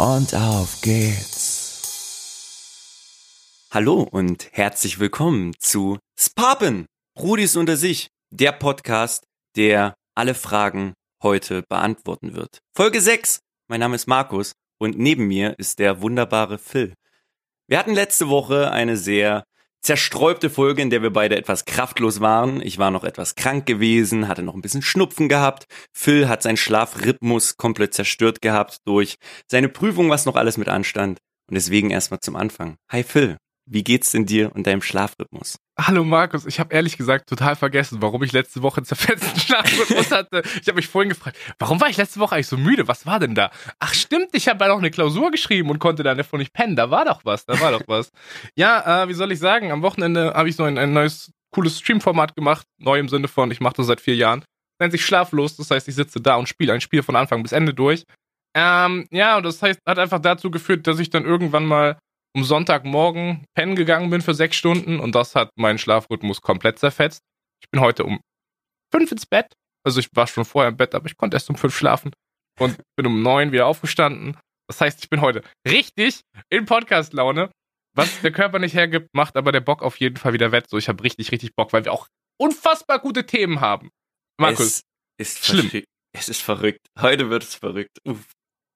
und auf geht's. Hallo und herzlich willkommen zu Spapen, Rudis unter sich, der Podcast, der alle Fragen heute beantworten wird. Folge 6. Mein Name ist Markus und neben mir ist der wunderbare Phil. Wir hatten letzte Woche eine sehr zerstreubte Folge, in der wir beide etwas kraftlos waren. Ich war noch etwas krank gewesen, hatte noch ein bisschen Schnupfen gehabt. Phil hat seinen Schlafrhythmus komplett zerstört gehabt durch seine Prüfung, was noch alles mit anstand. Und deswegen erstmal zum Anfang. Hi Phil, wie geht's denn dir und deinem Schlafrhythmus? Hallo Markus, ich habe ehrlich gesagt total vergessen, warum ich letzte Woche einen zerfetzten Schlafrhythmus hatte. Ich habe mich vorhin gefragt, warum war ich letzte Woche eigentlich so müde? Was war denn da? Ach stimmt, ich habe ja noch eine Klausur geschrieben und konnte dann davon nicht pennen. Da war doch was, da war doch was. Ja, äh, wie soll ich sagen, am Wochenende habe ich so ein, ein neues cooles Streamformat gemacht. Neu im Sinne von, ich mache das seit vier Jahren. Nennt sich Schlaflos, das heißt, ich sitze da und spiele ein Spiel von Anfang bis Ende durch. Ähm, ja, und das heißt, hat einfach dazu geführt, dass ich dann irgendwann mal um Sonntagmorgen pennen gegangen bin für sechs Stunden und das hat meinen Schlafrhythmus komplett zerfetzt. Ich bin heute um fünf ins Bett. Also ich war schon vorher im Bett, aber ich konnte erst um fünf schlafen und bin um neun wieder aufgestanden. Das heißt, ich bin heute richtig in Podcast-Laune. Was der Körper nicht hergibt, macht aber der Bock auf jeden Fall wieder wett. So, ich habe richtig, richtig Bock, weil wir auch unfassbar gute Themen haben. Markus, es ist schlimm. Es ist verrückt. Heute wird es verrückt. Uff.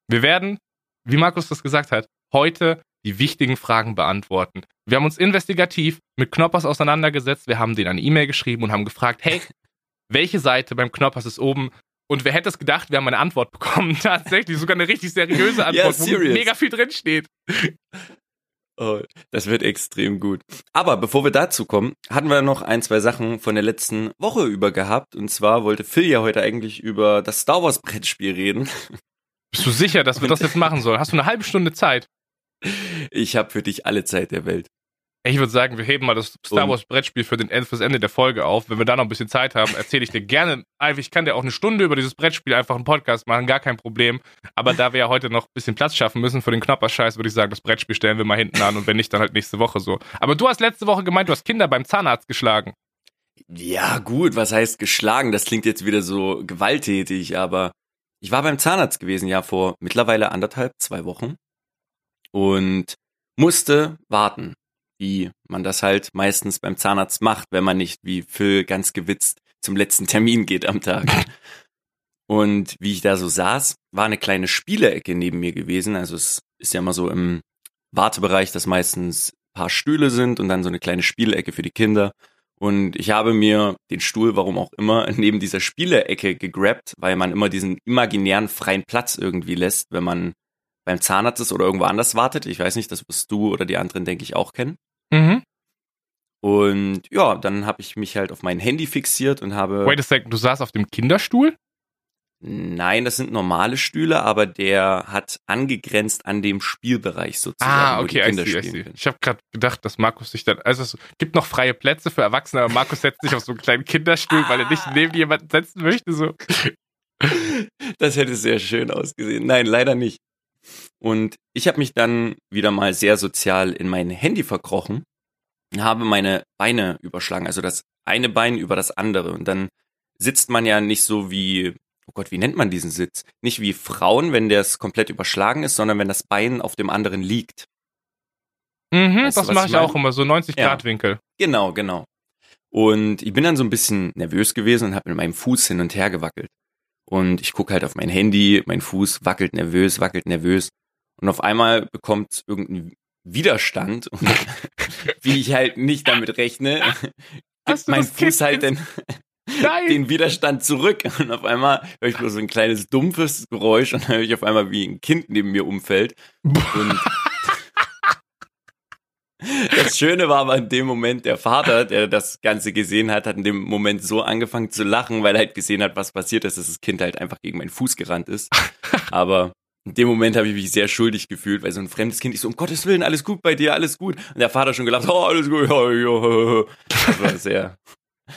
Wir werden, wie Markus das gesagt hat, heute die wichtigen Fragen beantworten. Wir haben uns investigativ mit Knoppers auseinandergesetzt, wir haben denen eine E-Mail geschrieben und haben gefragt, hey, welche Seite beim Knoppers ist oben? Und wer hätte es gedacht, wir haben eine Antwort bekommen. Tatsächlich, sogar eine richtig seriöse Antwort, yeah, wo mega viel drin steht. Oh, das wird extrem gut. Aber bevor wir dazu kommen, hatten wir noch ein, zwei Sachen von der letzten Woche über gehabt. Und zwar wollte Phil ja heute eigentlich über das Star Wars Brettspiel reden. Bist du sicher, dass wir das jetzt machen sollen? Hast du eine halbe Stunde Zeit? Ich habe für dich alle Zeit der Welt. Ich würde sagen, wir heben mal das Star Wars Brettspiel für den fürs Ende der Folge auf. Wenn wir da noch ein bisschen Zeit haben, erzähle ich dir gerne. Ich kann dir auch eine Stunde über dieses Brettspiel einfach einen Podcast machen, gar kein Problem. Aber da wir ja heute noch ein bisschen Platz schaffen müssen für den Knopperscheiß, würde ich sagen, das Brettspiel stellen wir mal hinten an und wenn nicht, dann halt nächste Woche so. Aber du hast letzte Woche gemeint, du hast Kinder beim Zahnarzt geschlagen. Ja, gut, was heißt geschlagen? Das klingt jetzt wieder so gewalttätig, aber ich war beim Zahnarzt gewesen, ja, vor mittlerweile anderthalb, zwei Wochen und musste warten, wie man das halt meistens beim Zahnarzt macht, wenn man nicht wie Phil ganz gewitzt zum letzten Termin geht am Tag. Und wie ich da so saß, war eine kleine Spielecke neben mir gewesen. Also es ist ja immer so im Wartebereich, dass meistens ein paar Stühle sind und dann so eine kleine Spielecke für die Kinder. Und ich habe mir den Stuhl, warum auch immer, neben dieser Spielecke gegrabt, weil man immer diesen imaginären freien Platz irgendwie lässt, wenn man beim Zahnarzt ist oder irgendwo anders wartet. Ich weiß nicht, das wirst du oder die anderen, denke ich, auch kennen. Mhm. Und ja, dann habe ich mich halt auf mein Handy fixiert und habe. Wait a second, du saßt auf dem Kinderstuhl? Nein, das sind normale Stühle, aber der hat angegrenzt an dem Spielbereich sozusagen. Ah, okay, wo die Kinder I see, I see. Ich habe gerade gedacht, dass Markus sich dann, also es gibt noch freie Plätze für Erwachsene, aber Markus setzt sich auf so einen kleinen Kinderstuhl, weil er nicht neben jemanden setzen möchte. So. Das hätte sehr schön ausgesehen. Nein, leider nicht. Und ich habe mich dann wieder mal sehr sozial in mein Handy verkrochen, habe meine Beine überschlagen, also das eine Bein über das andere. Und dann sitzt man ja nicht so wie, oh Gott, wie nennt man diesen Sitz? Nicht wie Frauen, wenn der es komplett überschlagen ist, sondern wenn das Bein auf dem anderen liegt. Mhm, weißt das mache ich, ich auch immer, so 90 Grad ja. Winkel. Genau, genau. Und ich bin dann so ein bisschen nervös gewesen und habe mit meinem Fuß hin und her gewackelt. Und ich gucke halt auf mein Handy, mein Fuß wackelt nervös, wackelt nervös. Und auf einmal bekommt irgendein Widerstand, wie ich halt nicht damit rechne, gibt mein Fuß halt den, den Widerstand zurück. Und auf einmal höre ich nur so ein kleines dumpfes Geräusch und dann höre ich auf einmal, wie ein Kind neben mir umfällt. Und das Schöne war aber in dem Moment, der Vater, der das Ganze gesehen hat, hat in dem Moment so angefangen zu lachen, weil er halt gesehen hat, was passiert ist, dass das Kind halt einfach gegen meinen Fuß gerannt ist. Aber In dem Moment habe ich mich sehr schuldig gefühlt, weil so ein fremdes Kind ist so, um Gottes Willen, alles gut bei dir, alles gut. Und der Vater schon gelacht, oh, alles gut, ja. Das war sehr,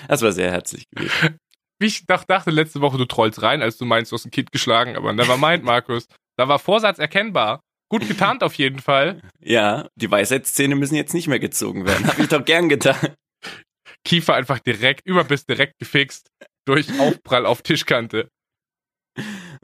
das war sehr herzlich gewesen. Wie ich dachte letzte Woche, du trollst rein, als du meinst, du hast ein Kind geschlagen, aber never mind, Markus. Da war Vorsatz erkennbar. Gut getarnt auf jeden Fall. Ja, die Weisheitszähne müssen jetzt nicht mehr gezogen werden. Hab ich doch gern getan. Kiefer einfach direkt, Überbiss direkt gefixt durch Aufprall auf Tischkante.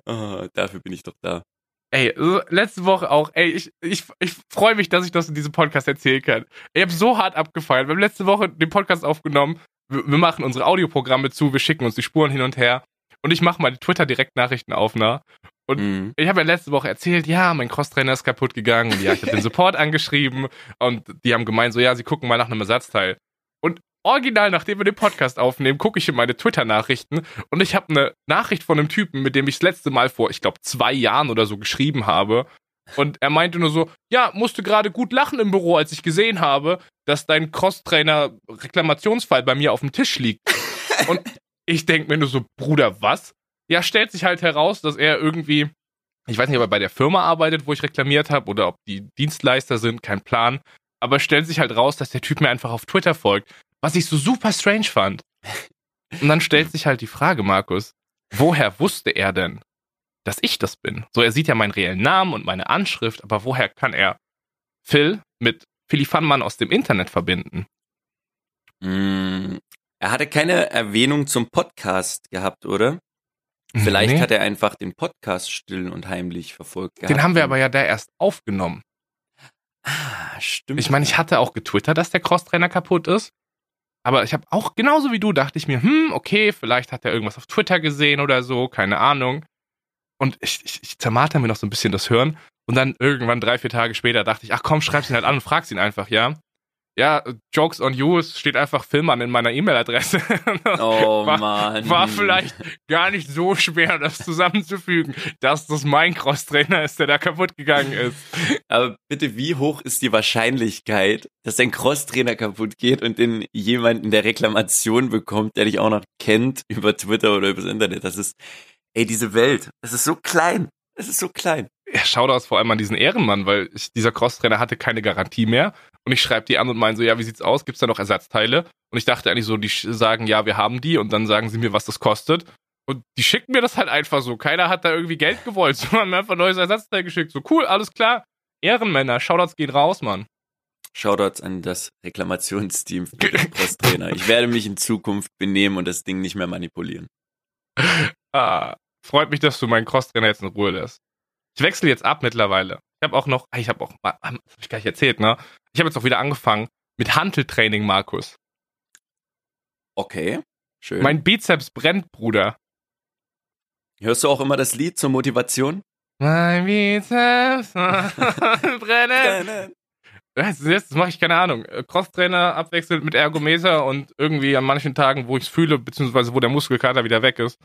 Oh, dafür bin ich doch da. Ey, letzte Woche auch, ey, ich, ich, ich freue mich, dass ich das in diesem Podcast erzählen kann. Ich habe so hart abgefeiert. Wir haben letzte Woche den Podcast aufgenommen. Wir, wir machen unsere Audioprogramme zu, wir schicken uns die Spuren hin und her. Und ich mache meine Twitter-Direktnachrichten auf, ne? Und mhm. ich habe ja letzte Woche erzählt, ja, mein Crosstrainer ist kaputt gegangen. Und ja, ich habe den Support angeschrieben und die haben gemeint, so, ja, sie gucken mal nach einem Ersatzteil. Und original, nachdem wir den Podcast aufnehmen, gucke ich in meine Twitter-Nachrichten und ich habe eine Nachricht von einem Typen, mit dem ich das letzte Mal vor, ich glaube, zwei Jahren oder so geschrieben habe. Und er meinte nur so, ja, musste gerade gut lachen im Büro, als ich gesehen habe, dass dein Crosstrainer-Reklamationsfall bei mir auf dem Tisch liegt. und ich denke mir nur so, Bruder, was? Ja, stellt sich halt heraus, dass er irgendwie, ich weiß nicht, ob er bei der Firma arbeitet, wo ich reklamiert habe, oder ob die Dienstleister sind, kein Plan. Aber stellt sich halt raus, dass der Typ mir einfach auf Twitter folgt. Was ich so super strange fand. Und dann stellt sich halt die Frage, Markus, woher wusste er denn, dass ich das bin? So, er sieht ja meinen reellen Namen und meine Anschrift, aber woher kann er Phil mit Philly Funmann aus dem Internet verbinden? Mm, er hatte keine Erwähnung zum Podcast gehabt, oder? Vielleicht nee. hat er einfach den Podcast still und heimlich verfolgt. Gehabt. Den haben wir aber ja da erst aufgenommen. Ah, stimmt. Ich meine, ich hatte auch getwittert, dass der Crosstrainer kaputt ist. Aber ich habe auch genauso wie du dachte ich mir, hm, okay, vielleicht hat er irgendwas auf Twitter gesehen oder so, keine Ahnung. Und ich, ich, ich zermarter mir noch so ein bisschen das Hören. Und dann irgendwann drei, vier Tage später dachte ich, ach komm, schreib's ihn halt an und frag's ihn einfach, ja. Ja, Jokes on You, es steht einfach Filmern in meiner E-Mail-Adresse. Oh war, Mann. War vielleicht gar nicht so schwer, das zusammenzufügen, dass das mein Cross-Trainer ist, der da kaputt gegangen ist. Aber bitte, wie hoch ist die Wahrscheinlichkeit, dass dein Cross-Trainer kaputt geht und den jemanden der Reklamation bekommt, der dich auch noch kennt über Twitter oder übers Internet? Das ist, ey, diese Welt, das ist so klein. Es ist so klein. Ja, schau das vor allem an diesen Ehrenmann, weil ich, dieser Crosstrainer hatte keine Garantie mehr. Und ich schreibe die an und meine so, ja, wie sieht's aus? Gibt's da noch Ersatzteile? Und ich dachte eigentlich so, die sagen, ja, wir haben die und dann sagen sie mir, was das kostet. Und die schicken mir das halt einfach so. Keiner hat da irgendwie Geld gewollt. So haben mir einfach ein neues Ersatzteil geschickt. So cool, alles klar. Ehrenmänner, Shoutouts gehen raus, Mann. Shoutouts an das Reklamationsteam für den Crosstrainer. Ich werde mich in Zukunft benehmen und das Ding nicht mehr manipulieren. Ah, freut mich, dass du meinen Crosstrainer jetzt in Ruhe lässt. Ich wechsle jetzt ab mittlerweile. Ich habe auch noch, ich habe auch, hab ich gar nicht erzählt, ne? Ich habe jetzt auch wieder angefangen mit Hanteltraining, Markus. Okay, schön. Mein Bizeps brennt, Bruder. Hörst du auch immer das Lied zur Motivation? Mein Bizeps brennen. Das, das mache ich keine Ahnung. Crosstrainer abwechselnd mit Ergometer und irgendwie an manchen Tagen, wo ich es fühle, beziehungsweise wo der Muskelkater wieder weg ist,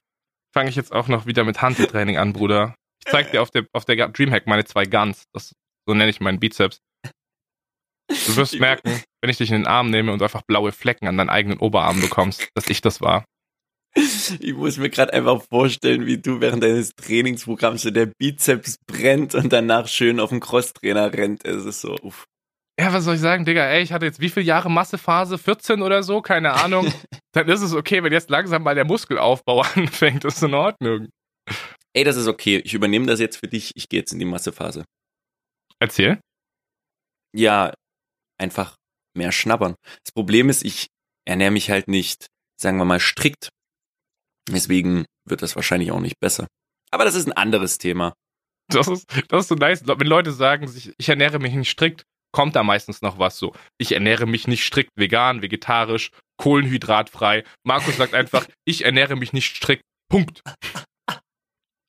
fange ich jetzt auch noch wieder mit Handeltraining an, Bruder. Ich zeig dir auf der, auf der Dreamhack meine zwei Guns. Das, so nenne ich meinen Bizeps. Du wirst merken, wenn ich dich in den Arm nehme und einfach blaue Flecken an deinen eigenen Oberarm bekommst, dass ich das war. Ich muss mir gerade einfach vorstellen, wie du während deines Trainingsprogramms so der Bizeps brennt und danach schön auf den Crosstrainer rennt. Es ist so, uff. Ja, was soll ich sagen, Digga? Ey, ich hatte jetzt wie viele Jahre Massephase? 14 oder so? Keine Ahnung. Dann ist es okay, wenn jetzt langsam mal der Muskelaufbau anfängt. Das ist in Ordnung. Ey, das ist okay. Ich übernehme das jetzt für dich. Ich gehe jetzt in die Massephase. Erzähl. Ja, einfach mehr schnabbern. Das Problem ist, ich ernähre mich halt nicht, sagen wir mal, strikt. Deswegen wird das wahrscheinlich auch nicht besser. Aber das ist ein anderes Thema. Das ist, das ist so nice. Wenn Leute sagen, ich ernähre mich nicht strikt, kommt da meistens noch was so. Ich ernähre mich nicht strikt vegan, vegetarisch, kohlenhydratfrei. Markus sagt einfach, ich ernähre mich nicht strikt. Punkt.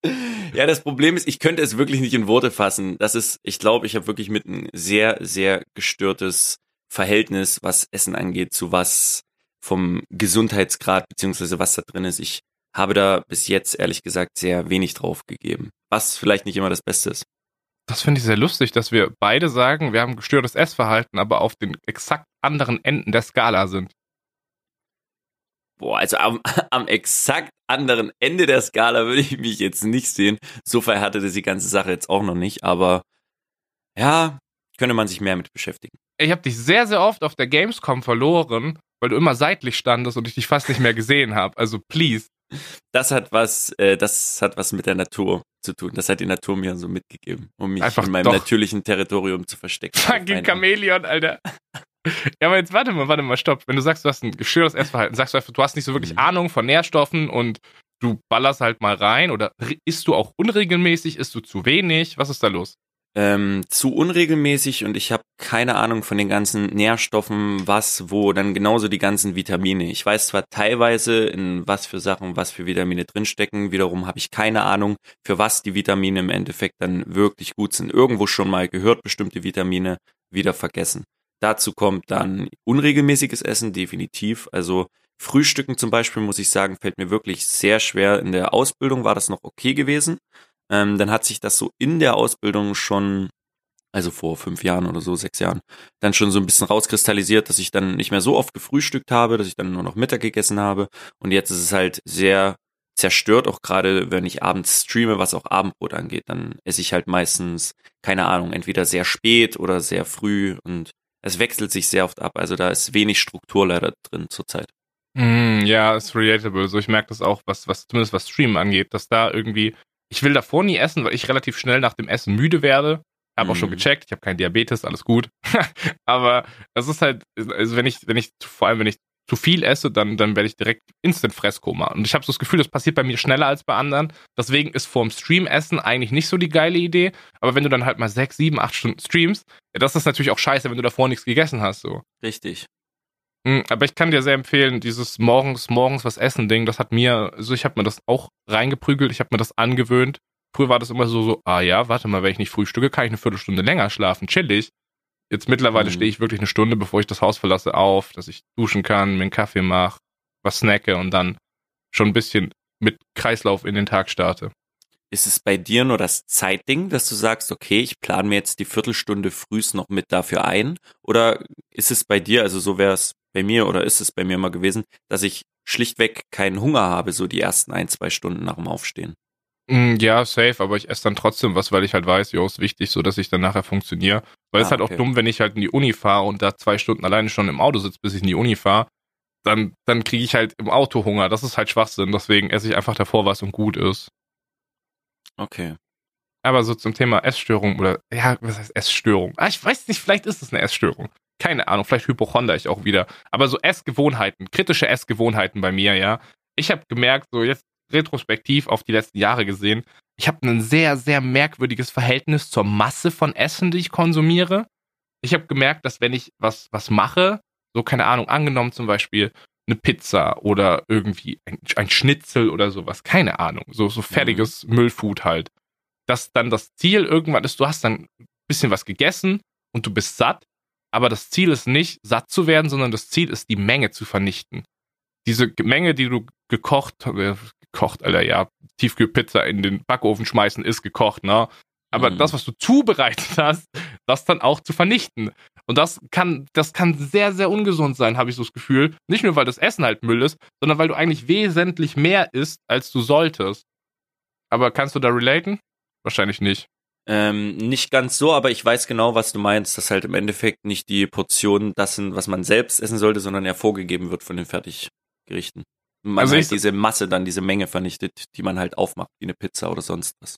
Ja, das Problem ist, ich könnte es wirklich nicht in Worte fassen. Das ist, ich glaube, ich habe wirklich mit ein sehr, sehr gestörtes Verhältnis, was Essen angeht, zu was vom Gesundheitsgrad beziehungsweise was da drin ist. Ich habe da bis jetzt ehrlich gesagt sehr wenig drauf gegeben, was vielleicht nicht immer das Beste ist. Das finde ich sehr lustig, dass wir beide sagen, wir haben gestörtes Essverhalten, aber auf den exakt anderen Enden der Skala sind. Boah, also am, am exakt anderen Ende der Skala würde ich mich jetzt nicht sehen. So verhärtete die ganze Sache jetzt auch noch nicht, aber ja, könnte man sich mehr mit beschäftigen. Ich habe dich sehr, sehr oft auf der Gamescom verloren, weil du immer seitlich standest und ich dich fast nicht mehr gesehen habe. Also please. Das hat was, äh, das hat was mit der Natur zu tun. Das hat die Natur mir so mitgegeben, um mich Einfach in meinem doch. natürlichen Territorium zu verstecken. Fucking Chamäleon, Alter. Ja, aber jetzt warte mal, warte mal, stopp. Wenn du sagst, du hast ein gestörtes Essverhalten, sagst du einfach, du hast nicht so wirklich Mhm. Ahnung von Nährstoffen und du ballerst halt mal rein oder isst du auch unregelmäßig, isst du zu wenig? Was ist da los? Ähm, zu unregelmäßig und ich habe keine Ahnung von den ganzen Nährstoffen, was, wo, dann genauso die ganzen Vitamine. Ich weiß zwar teilweise, in was für Sachen, was für Vitamine drinstecken, wiederum habe ich keine Ahnung, für was die Vitamine im Endeffekt dann wirklich gut sind. Irgendwo schon mal gehört, bestimmte Vitamine wieder vergessen. Dazu kommt dann unregelmäßiges Essen, definitiv. Also Frühstücken zum Beispiel, muss ich sagen, fällt mir wirklich sehr schwer. In der Ausbildung war das noch okay gewesen. Ähm, dann hat sich das so in der Ausbildung schon, also vor fünf Jahren oder so, sechs Jahren, dann schon so ein bisschen rauskristallisiert, dass ich dann nicht mehr so oft gefrühstückt habe, dass ich dann nur noch Mittag gegessen habe. Und jetzt ist es halt sehr zerstört, auch gerade wenn ich abends streame, was auch Abendbrot angeht, dann esse ich halt meistens, keine Ahnung, entweder sehr spät oder sehr früh und es wechselt sich sehr oft ab. Also da ist wenig Struktur leider drin zurzeit. Mm, ja, ist relatable. So, ich merke das auch, was, was, zumindest was Streamen angeht, dass da irgendwie, ich will davor nie essen, weil ich relativ schnell nach dem Essen müde werde. Habe auch schon Mhm. gecheckt, ich habe keinen Diabetes, alles gut. Aber das ist halt, also wenn ich, wenn ich, vor allem wenn ich zu viel esse, dann, dann werde ich direkt instant Fresskoma. Und ich habe so das Gefühl, das passiert bei mir schneller als bei anderen. Deswegen ist vorm Stream essen eigentlich nicht so die geile Idee. Aber wenn du dann halt mal sechs, sieben, acht Stunden streamst, ja, das ist natürlich auch scheiße, wenn du davor nichts gegessen hast, so. Richtig. Mm, Aber ich kann dir sehr empfehlen, dieses morgens, morgens was essen Ding, das hat mir, also ich habe mir das auch reingeprügelt, ich habe mir das angewöhnt. Früher war das immer so, so, ah ja, warte mal, wenn ich nicht frühstücke, kann ich eine Viertelstunde länger schlafen, chillig. Jetzt mittlerweile Mhm. stehe ich wirklich eine Stunde, bevor ich das Haus verlasse, auf, dass ich duschen kann, mir einen Kaffee mache, was snacke und dann schon ein bisschen mit Kreislauf in den Tag starte. Ist es bei dir nur das Zeitding, dass du sagst, okay, ich plane mir jetzt die Viertelstunde frühs noch mit dafür ein? Oder ist es bei dir, also so wäre es bei mir oder ist es bei mir mal gewesen, dass ich schlichtweg keinen Hunger habe, so die ersten ein, zwei Stunden nach dem Aufstehen? Mm, Ja, safe, aber ich esse dann trotzdem was, weil ich halt weiß, jo, ist wichtig, so dass ich dann nachher funktioniere. Weil es Ah, halt okay. auch dumm, wenn ich halt in die Uni fahre und da zwei Stunden alleine schon im Auto sitze, bis ich in die Uni fahre, dann, dann kriege ich halt im Auto Hunger. Das ist halt Schwachsinn, deswegen esse ich einfach davor was und gut ist. Okay. Aber so zum Thema Essstörung oder, ja, was heißt Essstörung? Ah, ich weiß nicht, vielleicht ist es eine Essstörung. Keine Ahnung, vielleicht hypochonder ich auch wieder. Aber so Essgewohnheiten, kritische Essgewohnheiten bei mir, ja. Ich habe gemerkt, so jetzt retrospektiv auf die letzten Jahre gesehen, ich habe ein sehr, sehr merkwürdiges Verhältnis zur Masse von Essen, die ich konsumiere. Ich habe gemerkt, dass wenn ich was, was mache, so keine Ahnung, angenommen zum Beispiel eine Pizza oder irgendwie ein, ein Schnitzel oder sowas, keine Ahnung, so, so fertiges Müllfood halt, dass dann das Ziel irgendwann ist, du hast dann ein bisschen was gegessen und du bist satt, aber das Ziel ist nicht, satt zu werden, sondern das Ziel ist, die Menge zu vernichten. Diese Menge, die du gekocht, äh, gekocht, Alter, ja, Tiefkühlpizza in den Backofen schmeißen, ist gekocht, ne? Aber Mhm. das, was du zubereitet hast, das dann auch zu vernichten. Und das kann, das kann sehr, sehr ungesund sein, habe ich so das Gefühl. Nicht nur, weil das Essen halt Müll ist, sondern weil du eigentlich wesentlich mehr isst, als du solltest. Aber kannst du da relaten? Wahrscheinlich nicht. Ähm, nicht ganz so, aber ich weiß genau, was du meinst, dass halt im Endeffekt nicht die Portionen das sind, was man selbst essen sollte, sondern ja vorgegeben wird von den Fertiggerichten. Man Also halt diese Masse dann, diese Menge vernichtet, die man halt aufmacht, wie eine Pizza oder sonst was.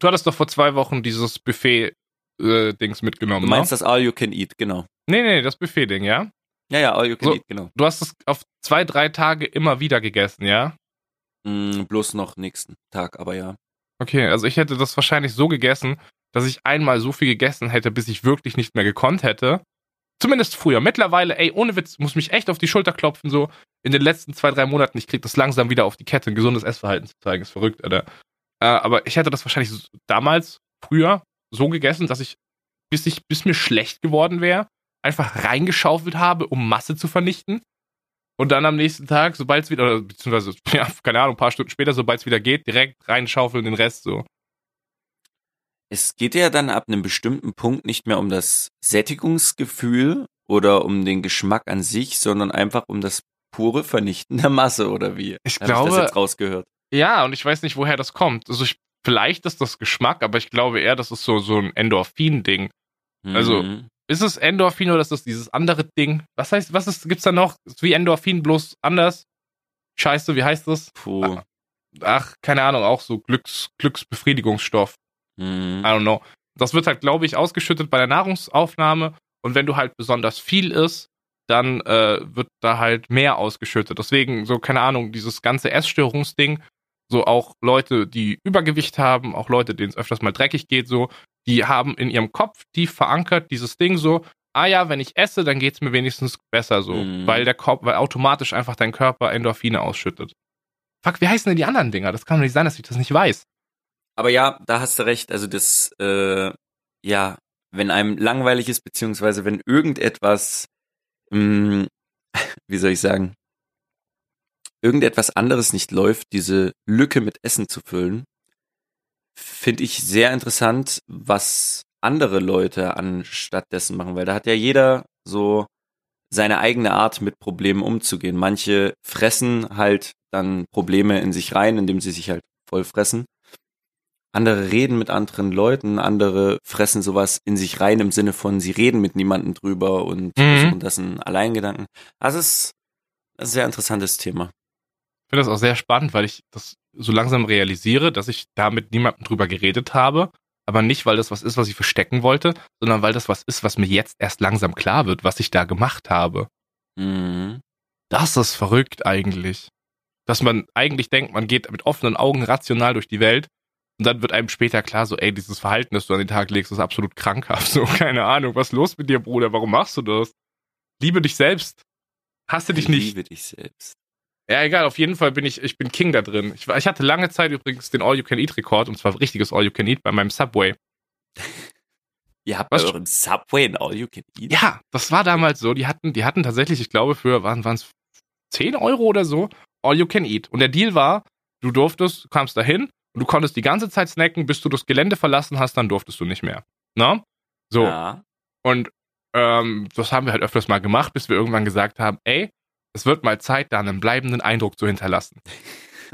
Du hattest doch vor zwei Wochen dieses Buffet-Dings mitgenommen, Du meinst ne? das All You Can Eat, genau. Nee, nee, das Buffet-Ding, ja? Ja, ja, All You Can So. Eat, genau. Du hast es auf zwei, drei Tage immer wieder gegessen, ja? Mm, bloß noch nächsten Tag, aber ja. Okay, also ich hätte das wahrscheinlich so gegessen, dass ich einmal so viel gegessen hätte, bis ich wirklich nicht mehr gekonnt hätte. Zumindest früher. Mittlerweile, ey, ohne Witz, muss mich echt auf die Schulter klopfen, so in den letzten zwei, drei Monaten. Ich krieg das langsam wieder auf die Kette, ein gesundes Essverhalten zu zeigen. Ist verrückt, Alter. Äh, aber ich hätte das wahrscheinlich damals, früher, so gegessen, dass ich, bis ich, bis mir schlecht geworden wäre, einfach reingeschaufelt habe, um Masse zu vernichten. Und dann am nächsten Tag, sobald es wieder, oder beziehungsweise, ja, keine Ahnung, ein paar Stunden später, sobald es wieder geht, direkt reinschaufeln den Rest so. Es geht ja dann ab einem bestimmten Punkt nicht mehr um das Sättigungsgefühl oder um den Geschmack an sich, sondern einfach um das pure vernichtende Masse, oder wie? Ich Hab glaube- ich das jetzt rausgehört. Ja, und ich weiß nicht, woher das kommt. Also ich, vielleicht ist das Geschmack, aber ich glaube eher, das ist so, so ein Endorphin-Ding. Also- Mhm. Ist es Endorphin oder ist das dieses andere Ding? Was heißt, was ist, gibt's da noch? Ist wie Endorphin, bloß anders? Scheiße, wie heißt das? Puh. Ach, keine Ahnung, auch so Glücks, Glücksbefriedigungsstoff. Mhm. I don't know. Das wird halt, glaube ich, ausgeschüttet bei der Nahrungsaufnahme und wenn du halt besonders viel isst, dann äh, wird da halt mehr ausgeschüttet. Deswegen, so, keine Ahnung, dieses ganze Essstörungsding, so auch Leute, die Übergewicht haben, auch Leute, denen es öfters mal dreckig geht, so, die haben in ihrem Kopf tief verankert dieses Ding so, ah ja, wenn ich esse, dann geht's mir wenigstens besser so, Mhm. weil der Kopf, weil automatisch einfach dein Körper Endorphine ausschüttet. Fuck, wie heißen denn die anderen Dinger? Das kann doch nicht sein, dass ich das nicht weiß. Aber ja, da hast du recht. Also das, äh, ja, wenn einem langweilig ist, beziehungsweise wenn irgendetwas, mh, wie soll ich sagen, irgendetwas anderes nicht läuft, diese Lücke mit Essen zu füllen, finde ich sehr interessant, was andere Leute anstatt dessen machen, weil da hat ja jeder so seine eigene Art, mit Problemen umzugehen. Manche fressen halt dann Probleme in sich rein, indem sie sich halt voll fressen. Andere reden mit anderen Leuten, andere fressen sowas in sich rein im Sinne von, sie reden mit niemandem drüber und Mhm. das in Alleingedanken. Also es ist ein sehr interessantes Thema. Ich finde das auch sehr spannend, weil ich das so langsam realisiere, dass ich da mit niemandem drüber geredet habe, aber nicht, weil das was ist, was ich verstecken wollte, sondern weil das was ist, was mir jetzt erst langsam klar wird, was ich da gemacht habe. Mhm. Das ist verrückt eigentlich. Dass man eigentlich denkt, man geht mit offenen Augen rational durch die Welt und dann wird einem später klar, so, ey, dieses Verhalten, das du an den Tag legst, ist absolut krankhaft. So, keine Ahnung, was ist los mit dir, Bruder? Warum machst du das? Liebe dich selbst. Hasse dich nicht. Liebe dich selbst. Ja, egal, auf jeden Fall bin ich, ich bin King da drin. Ich, ich hatte lange Zeit übrigens den All-You-Can-Eat-Rekord, und zwar richtiges All-You-Can-Eat bei meinem Subway. Ihr habt Was- bei eurem Subway ein All You Can Eat. Ja, das war damals so. Die hatten, die hatten tatsächlich, ich glaube, für, waren es 10 Euro oder so, All-You-Can-Eat. Und der Deal war, du durftest, du kamst dahin und du konntest die ganze Zeit snacken, bis du das Gelände verlassen hast, dann durftest du nicht mehr. Na? So. Ja. Und ähm, das haben wir halt öfters mal gemacht, bis wir irgendwann gesagt haben, ey, es wird mal Zeit, da einen bleibenden Eindruck zu hinterlassen.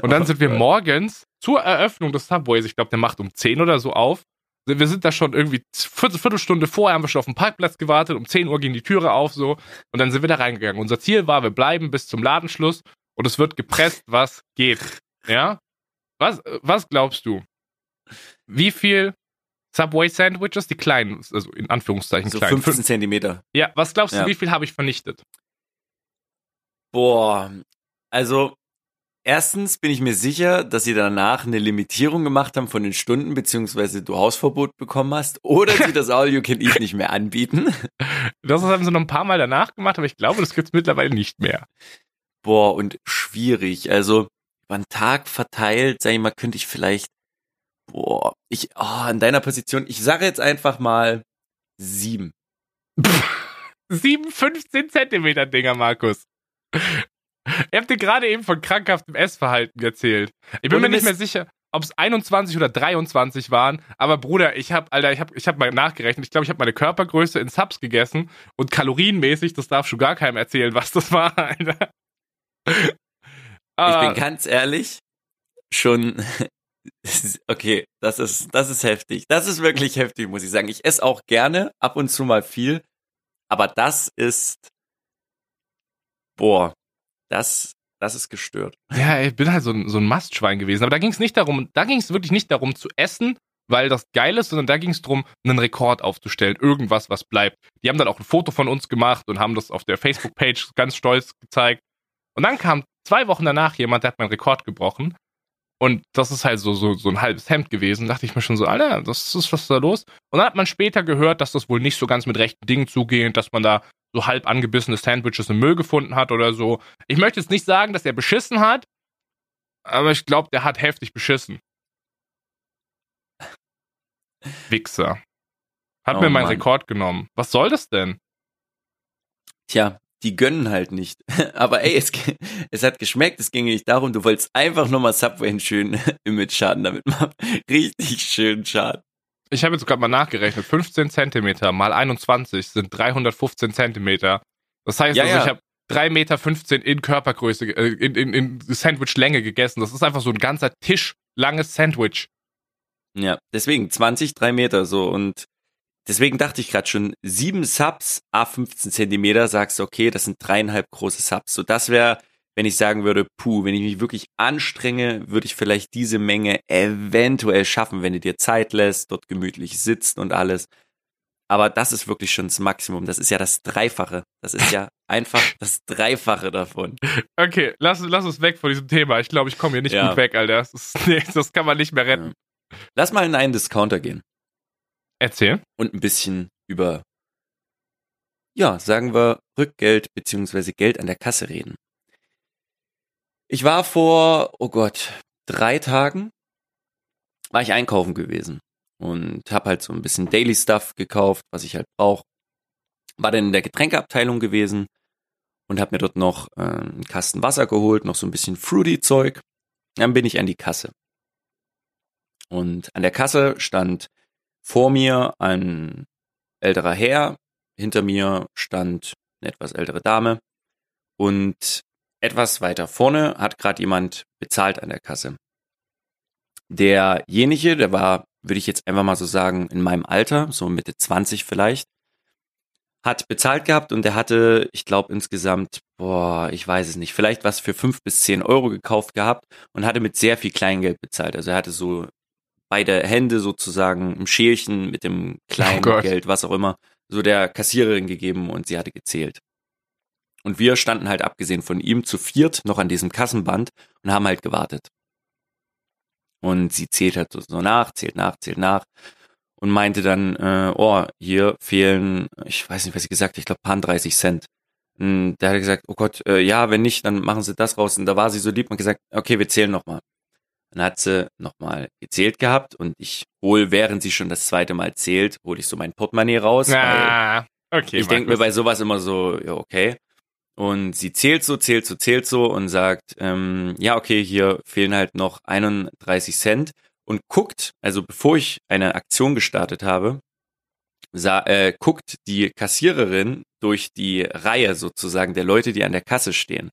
Und dann Oh sind wir morgens zur Eröffnung des Subways, ich glaube, der macht um 10 oder so auf. Wir sind da schon irgendwie Viertel, Viertelstunde vorher, haben wir schon auf dem Parkplatz gewartet, um 10 Uhr ging die Türe auf so und dann sind wir da reingegangen. Unser Ziel war, wir bleiben bis zum Ladenschluss und es wird gepresst, was geht. Ja? Was, was glaubst du? Wie viel Subway Sandwiches, die kleinen, also in Anführungszeichen So klein, 15 Zentimeter. ja, was glaubst du, Ja. wie viel habe ich vernichtet? Boah, also erstens bin ich mir sicher, dass sie danach eine Limitierung gemacht haben von den Stunden, beziehungsweise du Hausverbot bekommen hast, oder sie das All You Can Eat nicht mehr anbieten. Das haben sie noch ein paar Mal danach gemacht, aber ich glaube, das gibt's mittlerweile nicht mehr. Boah, und schwierig. Also über einen Tag verteilt, sag ich mal, könnte ich vielleicht, boah, ich, oh, in deiner Position, ich sage jetzt einfach mal sieben. Sieben 15 Zentimeter Dinger, Markus. Ihr habt dir gerade eben von krankhaftem Essverhalten erzählt. Ich bin Ohne mir nicht mehr sicher, ob es 21 oder 23 waren, aber Bruder, ich habe, Alter, ich habe ich hab mal nachgerechnet. Ich glaube, ich habe meine Körpergröße in Subs gegessen und kalorienmäßig, das darf schon gar keinem erzählen, was das war, Alter. Ich Ah, bin ganz ehrlich, schon, okay, das ist, das ist heftig. Das ist wirklich heftig, muss ich sagen. Ich esse auch gerne, ab und zu mal viel, aber das ist, boah, das, das ist gestört. Ja, ich bin halt so ein, so ein Mastschwein gewesen. Aber da ging es nicht darum, da ging es wirklich nicht darum zu essen, weil das geil ist, sondern da ging es darum, einen Rekord aufzustellen. Irgendwas, was bleibt. Die haben dann auch ein Foto von uns gemacht und haben das auf der Facebook-Page ganz stolz gezeigt. Und dann kam zwei Wochen danach jemand, der hat meinen Rekord gebrochen. Und das ist halt so, so, so ein halbes Hemd gewesen. Da dachte ich mir schon so, Alter, das ist was ist da los? Und dann hat man später gehört, dass das wohl nicht so ganz mit rechten Dingen zugeht, dass man da so halb angebissene Sandwiches im Müll gefunden hat oder so. Ich möchte jetzt nicht sagen, dass er beschissen hat, aber ich glaube, der hat heftig beschissen. Wichser. Hat Oh mir meinen. Rekord genommen. Was soll das denn? Tja, die gönnen halt nicht. Aber ey, es, es hat geschmeckt, es ging nicht darum, du wolltest einfach nochmal Subway einen schönen Image-Schaden damit machen. Richtig schön Schaden. Ich habe jetzt gerade mal nachgerechnet. 15 Zentimeter mal 21 sind 315 Zentimeter. Das heißt, Ja, also ja. ich habe 3,15 Meter in Körpergröße, äh, in, in, in Sandwichlänge gegessen. Das ist einfach so ein ganzer Tisch langes Sandwich. Ja, deswegen 20, 3 Meter so und deswegen dachte ich gerade schon, sieben Subs, A15 Zentimeter, sagst du, okay, das sind dreieinhalb große Subs. So, das wäre, wenn ich sagen würde, puh, wenn ich mich wirklich anstrenge, würde ich vielleicht diese Menge eventuell schaffen, wenn du dir Zeit lässt, dort gemütlich sitzt und alles. Aber das ist wirklich schon das Maximum. Das ist ja das Dreifache. Das ist ja einfach das Dreifache davon. Okay, lass, lass uns weg von diesem Thema. Ich glaube, ich komme hier nicht Ja. gut weg, Alter. Das, ist, nee, das kann man nicht mehr retten. Lass mal in einen Discounter gehen Erzähl. und ein bisschen über, ja, sagen wir, Rückgeld beziehungsweise Geld an der Kasse reden. Ich war vor, oh Gott, drei Tagen, war ich einkaufen gewesen und habe halt so ein bisschen Daily Stuff gekauft, was ich halt brauche. War dann in der Getränkeabteilung gewesen und habe mir dort noch äh, einen Kasten Wasser geholt, noch so ein bisschen Fruity-Zeug. Dann bin ich an die Kasse. Und an der Kasse stand vor mir ein älterer Herr, hinter mir stand eine etwas ältere Dame und etwas weiter vorne hat gerade jemand bezahlt an der Kasse. Derjenige, der war, würde ich jetzt einfach mal so sagen, in meinem Alter, so Mitte 20 vielleicht, hat bezahlt gehabt und der hatte, ich glaube insgesamt, boah, ich weiß es nicht, vielleicht was für fünf bis zehn Euro gekauft gehabt und hatte mit sehr viel Kleingeld bezahlt. Also er hatte so beide Hände sozusagen im Schälchen mit dem kleinen Gott. Geld, was auch immer, so der Kassiererin gegeben und sie hatte gezählt. Und wir standen halt abgesehen von ihm zu viert noch an diesem Kassenband und haben halt gewartet. Und sie zählt halt so, so nach, zählt nach, zählt nach und meinte dann, äh, oh, hier fehlen, ich weiß nicht, was sie gesagt hat, ich glaube, paar 30 Cent. Und da hat er gesagt, oh Gott, äh, ja, wenn nicht, dann machen sie das raus. Und da war sie so lieb und gesagt, okay, wir zählen nochmal. Dann hat sie nochmal gezählt gehabt und ich hol, während sie schon das zweite Mal zählt, hole ich so mein Portemonnaie raus. Ah, okay. ich denke mir bei sowas immer so, ja, okay. Und sie zählt so, zählt so, zählt so und sagt, ähm, ja, okay, hier fehlen halt noch 31 Cent und guckt, also bevor ich eine Aktion gestartet habe, sah, äh, guckt die Kassiererin durch die Reihe sozusagen der Leute, die an der Kasse stehen.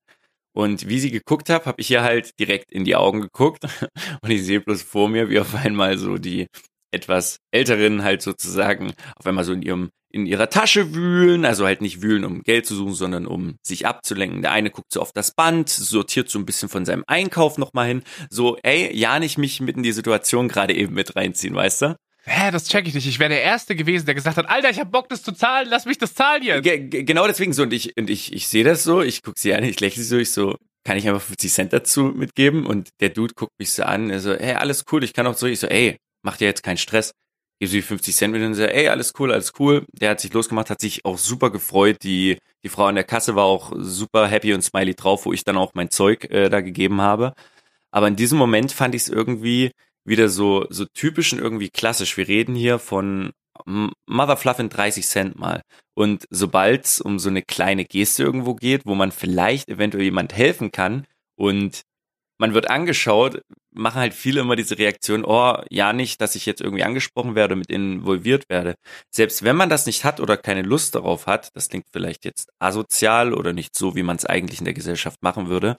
Und wie sie geguckt hat, habe ich ihr halt direkt in die Augen geguckt und ich sehe bloß vor mir, wie auf einmal so die etwas älteren halt sozusagen auf einmal so in ihrem in ihrer Tasche wühlen, also halt nicht wühlen, um Geld zu suchen, sondern um sich abzulenken. Der eine guckt so auf das Band, sortiert so ein bisschen von seinem Einkauf nochmal hin. So, ey, ja nicht mich mitten in die Situation gerade eben mit reinziehen, weißt du? Hä, das check ich nicht. Ich wäre der Erste gewesen, der gesagt hat, Alter, ich hab Bock, das zu zahlen, lass mich das zahlen jetzt. Ge genau deswegen so und ich und ich ich sehe das so, ich guck sie an, ich lächle sie so, ich so, kann ich einfach 50 Cent dazu mitgeben und der Dude guckt mich so an, er so, hey, alles cool, ich kann auch so, ich so, ey, mach dir jetzt keinen Stress. Gib sie 50 Cent mit und so, ey, alles cool, alles cool. Der hat sich losgemacht, hat sich auch super gefreut. Die die Frau an der Kasse war auch super happy und smiley drauf, wo ich dann auch mein Zeug äh, da gegeben habe. Aber in diesem Moment fand ich es irgendwie wieder so so typisch und irgendwie klassisch. Wir reden hier von Mother Fluffin 30 Cent mal. Und sobald es um so eine kleine Geste irgendwo geht, wo man vielleicht eventuell jemand helfen kann und man wird angeschaut, machen halt viele immer diese Reaktion, oh, ja nicht, dass ich jetzt irgendwie angesprochen werde, mit involviert werde. Selbst wenn man das nicht hat oder keine Lust darauf hat, das klingt vielleicht jetzt asozial oder nicht so, wie man es eigentlich in der Gesellschaft machen würde,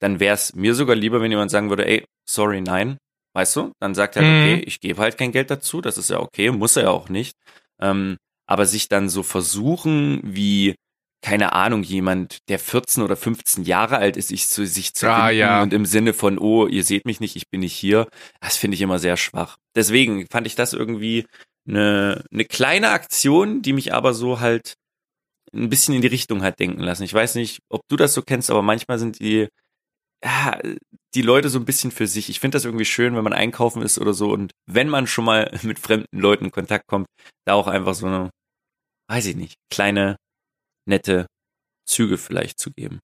dann wäre es mir sogar lieber, wenn jemand sagen würde, ey, sorry, nein, weißt du? Dann sagt er, Mhm. okay, ich gebe halt kein Geld dazu, das ist ja okay, muss er ja auch nicht. Ähm, aber sich dann so versuchen, wie, keine Ahnung, jemand, der 14 oder 15 Jahre alt ist, sich zu, sich zu Ah, ja. und im Sinne von, oh, ihr seht mich nicht, ich bin nicht hier, das finde ich immer sehr schwach. Deswegen fand ich das irgendwie eine, eine kleine Aktion, die mich aber so halt ein bisschen in die Richtung hat denken lassen. Ich weiß nicht, ob du das so kennst, aber manchmal sind die, ja, die Leute so ein bisschen für sich. Ich finde das irgendwie schön, wenn man einkaufen ist oder so und wenn man schon mal mit fremden Leuten in Kontakt kommt, da auch einfach so eine, weiß ich nicht, kleine, nette Züge vielleicht zu geben.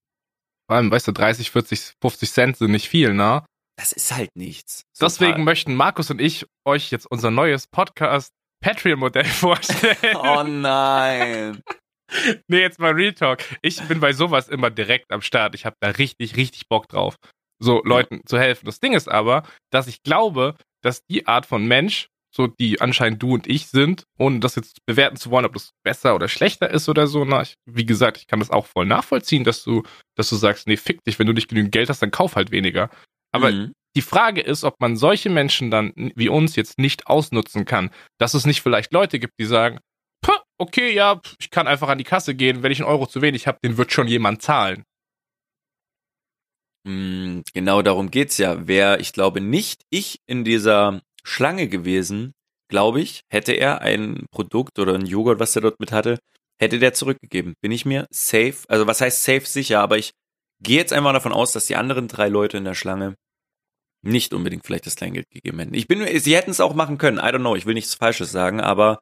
Vor allem, weißt du, 30, 40, 50 Cent sind nicht viel, ne? Das ist halt nichts. So Deswegen möchten Markus und ich euch jetzt unser neues Podcast Patreon-Modell vorstellen. Oh nein. nee, jetzt mal Real Talk. Ich bin bei sowas immer direkt am Start. Ich habe da richtig, richtig Bock drauf, so Leuten zu helfen. Das Ding ist aber, dass ich glaube, dass die Art von Mensch so die anscheinend du und ich sind, ohne das jetzt bewerten zu wollen, ob das besser oder schlechter ist oder so. Na, ich, wie gesagt, ich kann das auch voll nachvollziehen, dass du, dass du sagst, nee, fick dich, wenn du nicht genügend Geld hast, dann kauf halt weniger. Aber Mhm. die Frage ist, ob man solche Menschen dann wie uns jetzt nicht ausnutzen kann. Dass es nicht vielleicht Leute gibt, die sagen, "Puh, okay, ja, ich kann einfach an die Kasse gehen, wenn ich einen Euro zu wenig habe, den wird schon jemand zahlen. Mm, Genau darum geht's ja. Wäre, ich glaube, nicht ich in dieser Schlange gewesen, glaube ich, hätte er ein Produkt oder ein Joghurt, was er dort mit hatte, hätte der zurückgegeben. Bin ich mir safe, also was heißt safe sicher, aber ich gehe jetzt einfach davon aus, dass die anderen drei Leute in der Schlange nicht unbedingt vielleicht das Kleingeld gegeben hätten. Ich bin, sie hätten es auch machen können. I don't know. Ich will nichts Falsches sagen, aber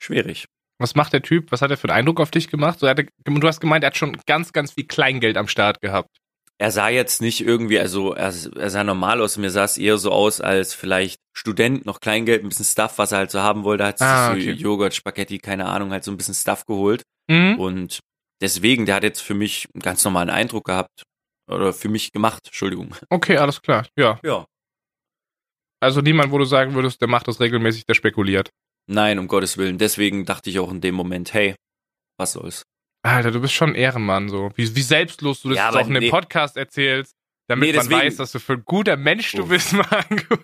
schwierig. Was macht der Typ? Was hat er für einen Eindruck auf dich gemacht? So, er du hast gemeint, er hat schon ganz, ganz viel Kleingeld am Start gehabt. Er sah jetzt nicht irgendwie, also er, er sah normal aus. Mir sah es eher so aus, als vielleicht Student, noch Kleingeld, ein bisschen Stuff, was er halt so haben wollte. Hat sich Ah, so okay. Joghurt, Spaghetti, keine Ahnung, halt so ein bisschen Stuff geholt. Mhm. Und deswegen, der hat jetzt für mich einen ganz normalen Eindruck gehabt. Oder für mich gemacht, Entschuldigung. Okay, alles klar. Ja. Ja. Also niemand, wo du sagen würdest, der macht das regelmäßig, der spekuliert. Nein, um Gottes Willen. Deswegen dachte ich auch in dem Moment, hey, was soll's. Alter, du bist schon ein Ehrenmann, so. Wie, wie selbstlos du das Ja, auch in dem nee. Podcast erzählst, damit Nee, man weiß, dass du für ein guter Mensch du Uff. bist, Marco.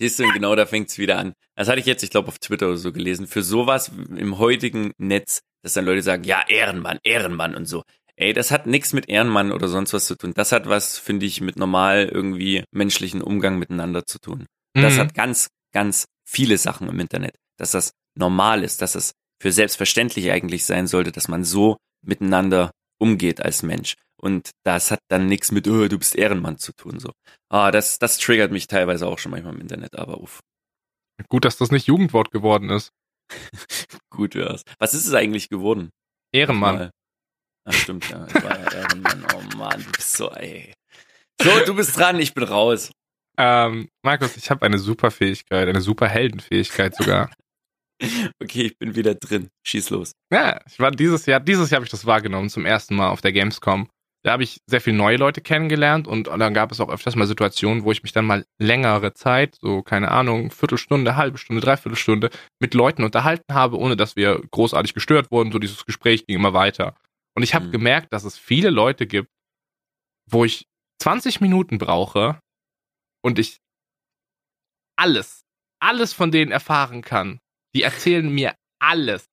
Siehst du, genau da fängt's wieder an. Das hatte ich jetzt, ich glaube, auf Twitter oder so gelesen. Für sowas im heutigen Netz, dass dann Leute sagen, ja, Ehrenmann, Ehrenmann und so. Ey, das hat nichts mit Ehrenmann oder sonst was zu tun. Das hat was, finde ich, mit normal irgendwie menschlichen Umgang miteinander zu tun. Das Mhm. hat ganz, ganz viele Sachen im Internet. Dass das normal ist, dass es für selbstverständlich eigentlich sein sollte, dass man so miteinander umgeht als Mensch. Und das hat dann nichts mit, oh, du bist Ehrenmann zu tun, so. Ah, das, das triggert mich teilweise auch schon manchmal im Internet, aber uff, Gut, dass das nicht Jugendwort geworden ist. gut wär's. Was ist es eigentlich geworden? Ehrenmann. Ach, stimmt, ja. Ich war ja Ehrenmann. Oh Mann, du bist so, ey. So, du bist dran, ich bin raus. Ähm, Markus, ich habe eine super Fähigkeit, eine super Heldenfähigkeit sogar. Okay, ich bin wieder drin. Schieß los. Ja, ich war dieses Jahr, dieses Jahr habe ich das wahrgenommen, zum ersten Mal auf der Gamescom. Da habe ich sehr viele neue Leute kennengelernt und dann gab es auch öfters mal Situationen, wo ich mich dann mal längere Zeit, so keine Ahnung, Viertelstunde, halbe Stunde, Dreiviertelstunde, mit Leuten unterhalten habe, ohne dass wir großartig gestört wurden. So dieses Gespräch ging immer weiter. Und ich habe Mhm. gemerkt, dass es viele Leute gibt, wo ich 20 Minuten brauche und ich alles, alles von denen erfahren kann. Die erzählen mir alles.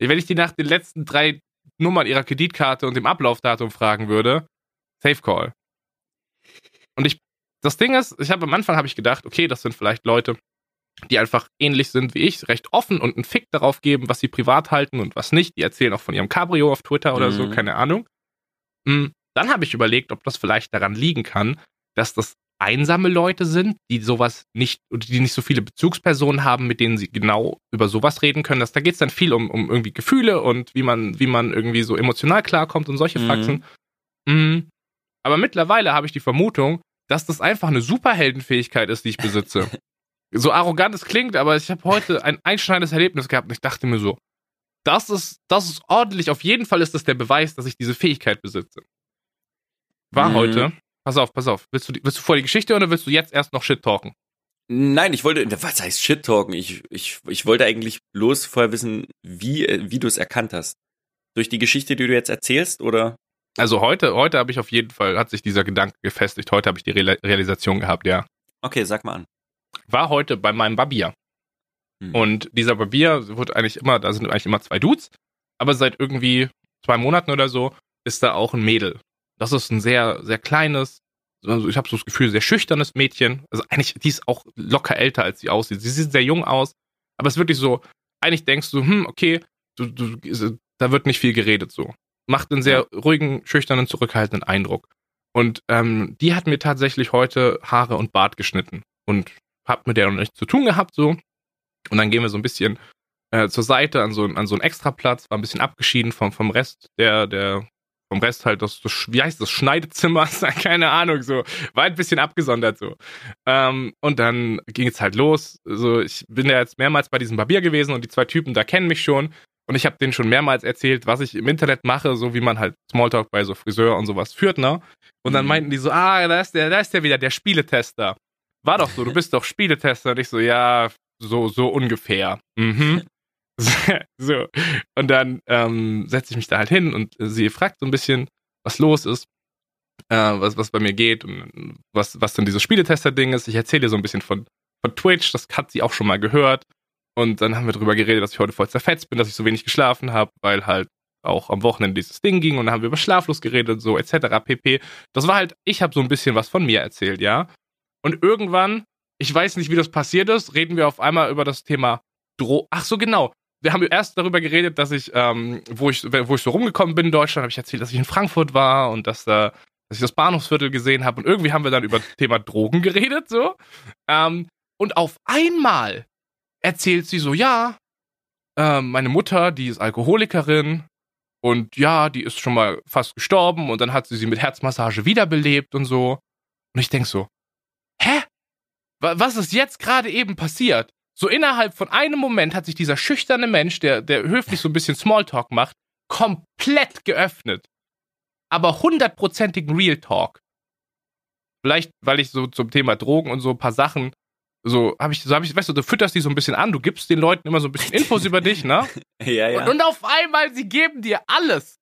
Wenn ich die nach den letzten drei Nummern ihrer Kreditkarte und dem Ablaufdatum fragen würde, Safe Call. Und ich, das Ding ist, ich habe am Anfang habe ich gedacht, okay, das sind vielleicht Leute, die einfach ähnlich sind wie ich, recht offen und einen Fick darauf geben, was sie privat halten und was nicht. Die erzählen auch von ihrem Cabrio auf Twitter oder so, Mhm. keine Ahnung. Mm, Dann habe ich überlegt, ob das vielleicht daran liegen kann, dass das einsame Leute sind, die sowas nicht, oder die nicht so viele Bezugspersonen haben, mit denen sie genau über sowas reden können. Das, da geht es dann viel um, um irgendwie Gefühle und wie man, wie man irgendwie so emotional klarkommt und solche Mhm. Faxen. Mm. Aber mittlerweile habe ich die Vermutung, dass das einfach eine Superheldenfähigkeit ist, die ich besitze. so arrogant es klingt, aber ich habe heute ein einschneidendes Erlebnis gehabt und ich dachte mir so, das ist, das ist ordentlich. Auf jeden Fall ist das der Beweis, dass ich diese Fähigkeit besitze. War Mhm. heute. Pass auf, pass auf. Willst du, die- willst du vor die Geschichte oder willst du jetzt erst noch Shit talken? Nein, ich wollte, was heißt Shit talken? Ich, ich, ich wollte eigentlich bloß vorher wissen, wie, äh, wie du es erkannt hast. Durch die Geschichte, die du jetzt erzählst, oder? Also heute, heute habe ich auf jeden Fall, hat sich dieser Gedanke gefestigt. Heute habe ich die Real Realisation gehabt, ja. Okay, sag mal an. War heute bei meinem Barbier. Hm. Und dieser Barbier wird eigentlich immer, da sind eigentlich immer zwei Dudes, aber seit irgendwie zwei Monaten oder so ist da auch ein Mädel. Das ist ein sehr, sehr kleines, also ich habe so das Gefühl, sehr schüchternes Mädchen. Also eigentlich, die ist auch locker älter, als sie aussieht. Sie sieht sehr jung aus, aber es ist wirklich so, eigentlich denkst du, hm, okay, du, du, da wird nicht viel geredet so. Macht einen sehr ruhigen, schüchternen, zurückhaltenden Eindruck. Und ähm, die hat mir tatsächlich heute Haare und Bart geschnitten und hab mit der noch nichts zu tun gehabt so. Und dann gehen wir so ein bisschen äh, zur Seite an so, an so einen Extraplatz, war ein bisschen abgeschieden vom, vom Rest der, der, vom Rest halt das, das wie heißt das, Schneidezimmer, keine Ahnung, so, war ein bisschen abgesondert so. Ähm, und dann ging es halt los. So, ich bin ja jetzt mehrmals bei diesem Barbier gewesen und die zwei Typen da kennen mich schon. Und ich habe denen schon mehrmals erzählt, was ich im Internet mache, so wie man halt Smalltalk bei so Friseur und sowas führt, ne? Und dann Mhm. meinten die so, ah, da ist der, da ist der wieder, der Spieletester. war doch so, du bist doch Spieletester. Und ich so, ja, so, so ungefähr. Mhm. so. Und dann ähm, setze ich mich da halt hin und sie fragt so ein bisschen, was los ist, äh, was, was bei mir geht und was, was dann dieses Spieletester-Ding ist. Ich erzähle ihr so ein bisschen von, von Twitch, das hat sie auch schon mal gehört. Und dann haben wir darüber geredet, dass ich heute voll zerfetzt bin, dass ich so wenig geschlafen habe, weil halt auch am Wochenende dieses Ding ging und dann haben wir über Schlaflos geredet, so etc. pp. Das war halt, ich habe so ein bisschen was von mir erzählt, ja. Und irgendwann, ich weiß nicht, wie das passiert ist, reden wir auf einmal über das Thema Dro. Ach so, genau. Wir haben erst darüber geredet, dass ich, ähm, wo ich, wo ich so rumgekommen bin in Deutschland, habe ich erzählt, dass ich in Frankfurt war und dass da, dass ich das Bahnhofsviertel gesehen habe und irgendwie haben wir dann über das Thema Drogen geredet, so. Ähm, und auf einmal erzählt sie so, ja, äh, meine Mutter, die ist Alkoholikerin und ja, die ist schon mal fast gestorben und dann hat sie sie mit Herzmassage wiederbelebt und so. Und ich denk so, hä? Was ist jetzt gerade eben passiert? So innerhalb von einem Moment hat sich dieser schüchterne Mensch, der, der höflich so ein bisschen Smalltalk macht, komplett geöffnet. Aber hundertprozentigen Real Talk. Vielleicht, weil ich so zum Thema Drogen und so ein paar Sachen so habe ich, so habe ich, weißt du, du fütterst die so ein bisschen an, du gibst den Leuten immer so ein bisschen Infos über dich, ne? Ja, ja. Und, und auf einmal, sie geben dir alles.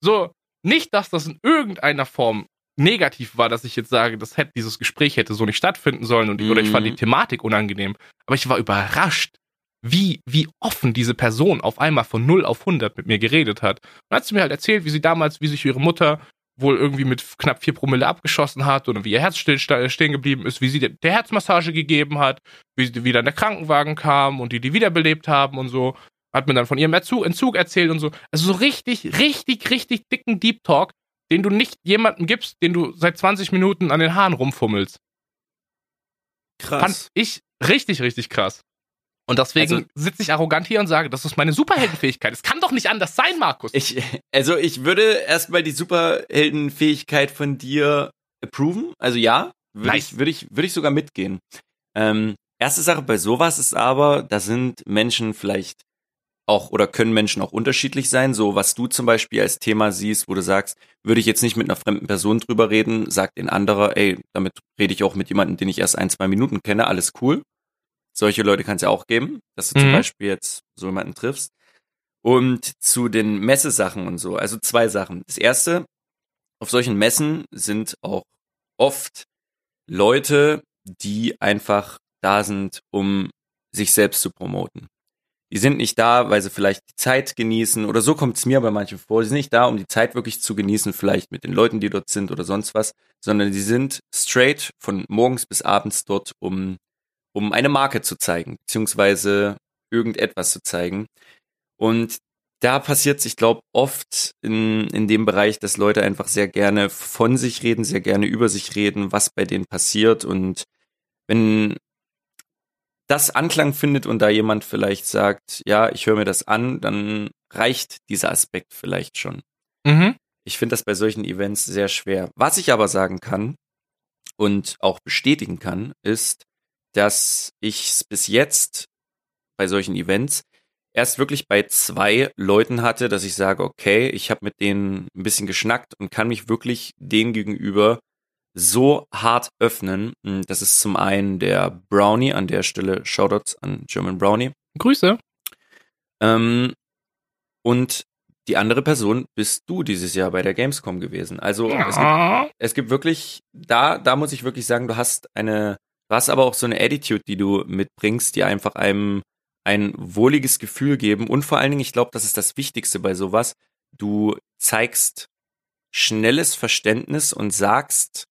So, nicht, dass das in irgendeiner Form negativ war, dass ich jetzt sage, das hätte, dieses Gespräch hätte so nicht stattfinden sollen und, mhm. oder ich fand die mhm. Thematik unangenehm. Aber ich war überrascht, wie, wie offen diese Person auf einmal von 0 auf 100 mit mir geredet hat. Und hat sie mir halt erzählt, wie sie damals, wie sich ihre Mutter wohl irgendwie mit knapp vier Promille abgeschossen hat oder wie ihr Herz still, stehen geblieben ist, wie sie der Herzmassage gegeben hat, wie sie wieder in der Krankenwagen kam und die die wiederbelebt haben und so. Hat mir dann von ihrem Entzug erzählt und so. Also so richtig, richtig, richtig dicken Deep Talk, den du nicht jemandem gibst, den du seit 20 Minuten an den Haaren rumfummelst. Krass. Fand ich richtig, richtig krass. Und deswegen also, sitze ich arrogant hier und sage, das ist meine Superheldenfähigkeit. Es kann doch nicht anders sein, Markus. Ich, also ich würde erstmal die Superheldenfähigkeit von dir approven. Also ja, würde nice. ich, würde ich, würde ich sogar mitgehen. Ähm, erste Sache bei sowas ist aber, da sind Menschen vielleicht auch oder können Menschen auch unterschiedlich sein. So was du zum Beispiel als Thema siehst, wo du sagst, würde ich jetzt nicht mit einer fremden Person drüber reden, sagt ein anderer, ey, damit rede ich auch mit jemandem, den ich erst ein, zwei Minuten kenne, alles cool. Solche Leute kann es ja auch geben, dass du mhm. zum Beispiel jetzt so jemanden triffst. Und zu den Messesachen und so, also zwei Sachen. Das erste, auf solchen Messen sind auch oft Leute, die einfach da sind, um sich selbst zu promoten. Die sind nicht da, weil sie vielleicht die Zeit genießen oder so kommt es mir bei manchen vor. Die sind nicht da, um die Zeit wirklich zu genießen, vielleicht mit den Leuten, die dort sind oder sonst was, sondern die sind straight von morgens bis abends dort, um um eine Marke zu zeigen, beziehungsweise irgendetwas zu zeigen. Und da passiert sich, glaube oft in, in dem Bereich, dass Leute einfach sehr gerne von sich reden, sehr gerne über sich reden, was bei denen passiert. Und wenn das Anklang findet und da jemand vielleicht sagt, ja, ich höre mir das an, dann reicht dieser Aspekt vielleicht schon. Mhm. Ich finde das bei solchen Events sehr schwer. Was ich aber sagen kann und auch bestätigen kann, ist, dass ich es bis jetzt bei solchen Events erst wirklich bei zwei Leuten hatte, dass ich sage, okay, ich habe mit denen ein bisschen geschnackt und kann mich wirklich denen gegenüber so hart öffnen. Hm, das ist zum einen der Brownie, an der Stelle Shoutouts an German Brownie. Grüße. Ähm, und die andere Person bist du dieses Jahr bei der Gamescom gewesen. Also ja. es, gibt, es gibt wirklich, da, da muss ich wirklich sagen, du hast eine Du hast aber auch so eine Attitude, die du mitbringst, die einfach einem ein wohliges Gefühl geben. Und vor allen Dingen, ich glaube, das ist das Wichtigste bei sowas. Du zeigst schnelles Verständnis und sagst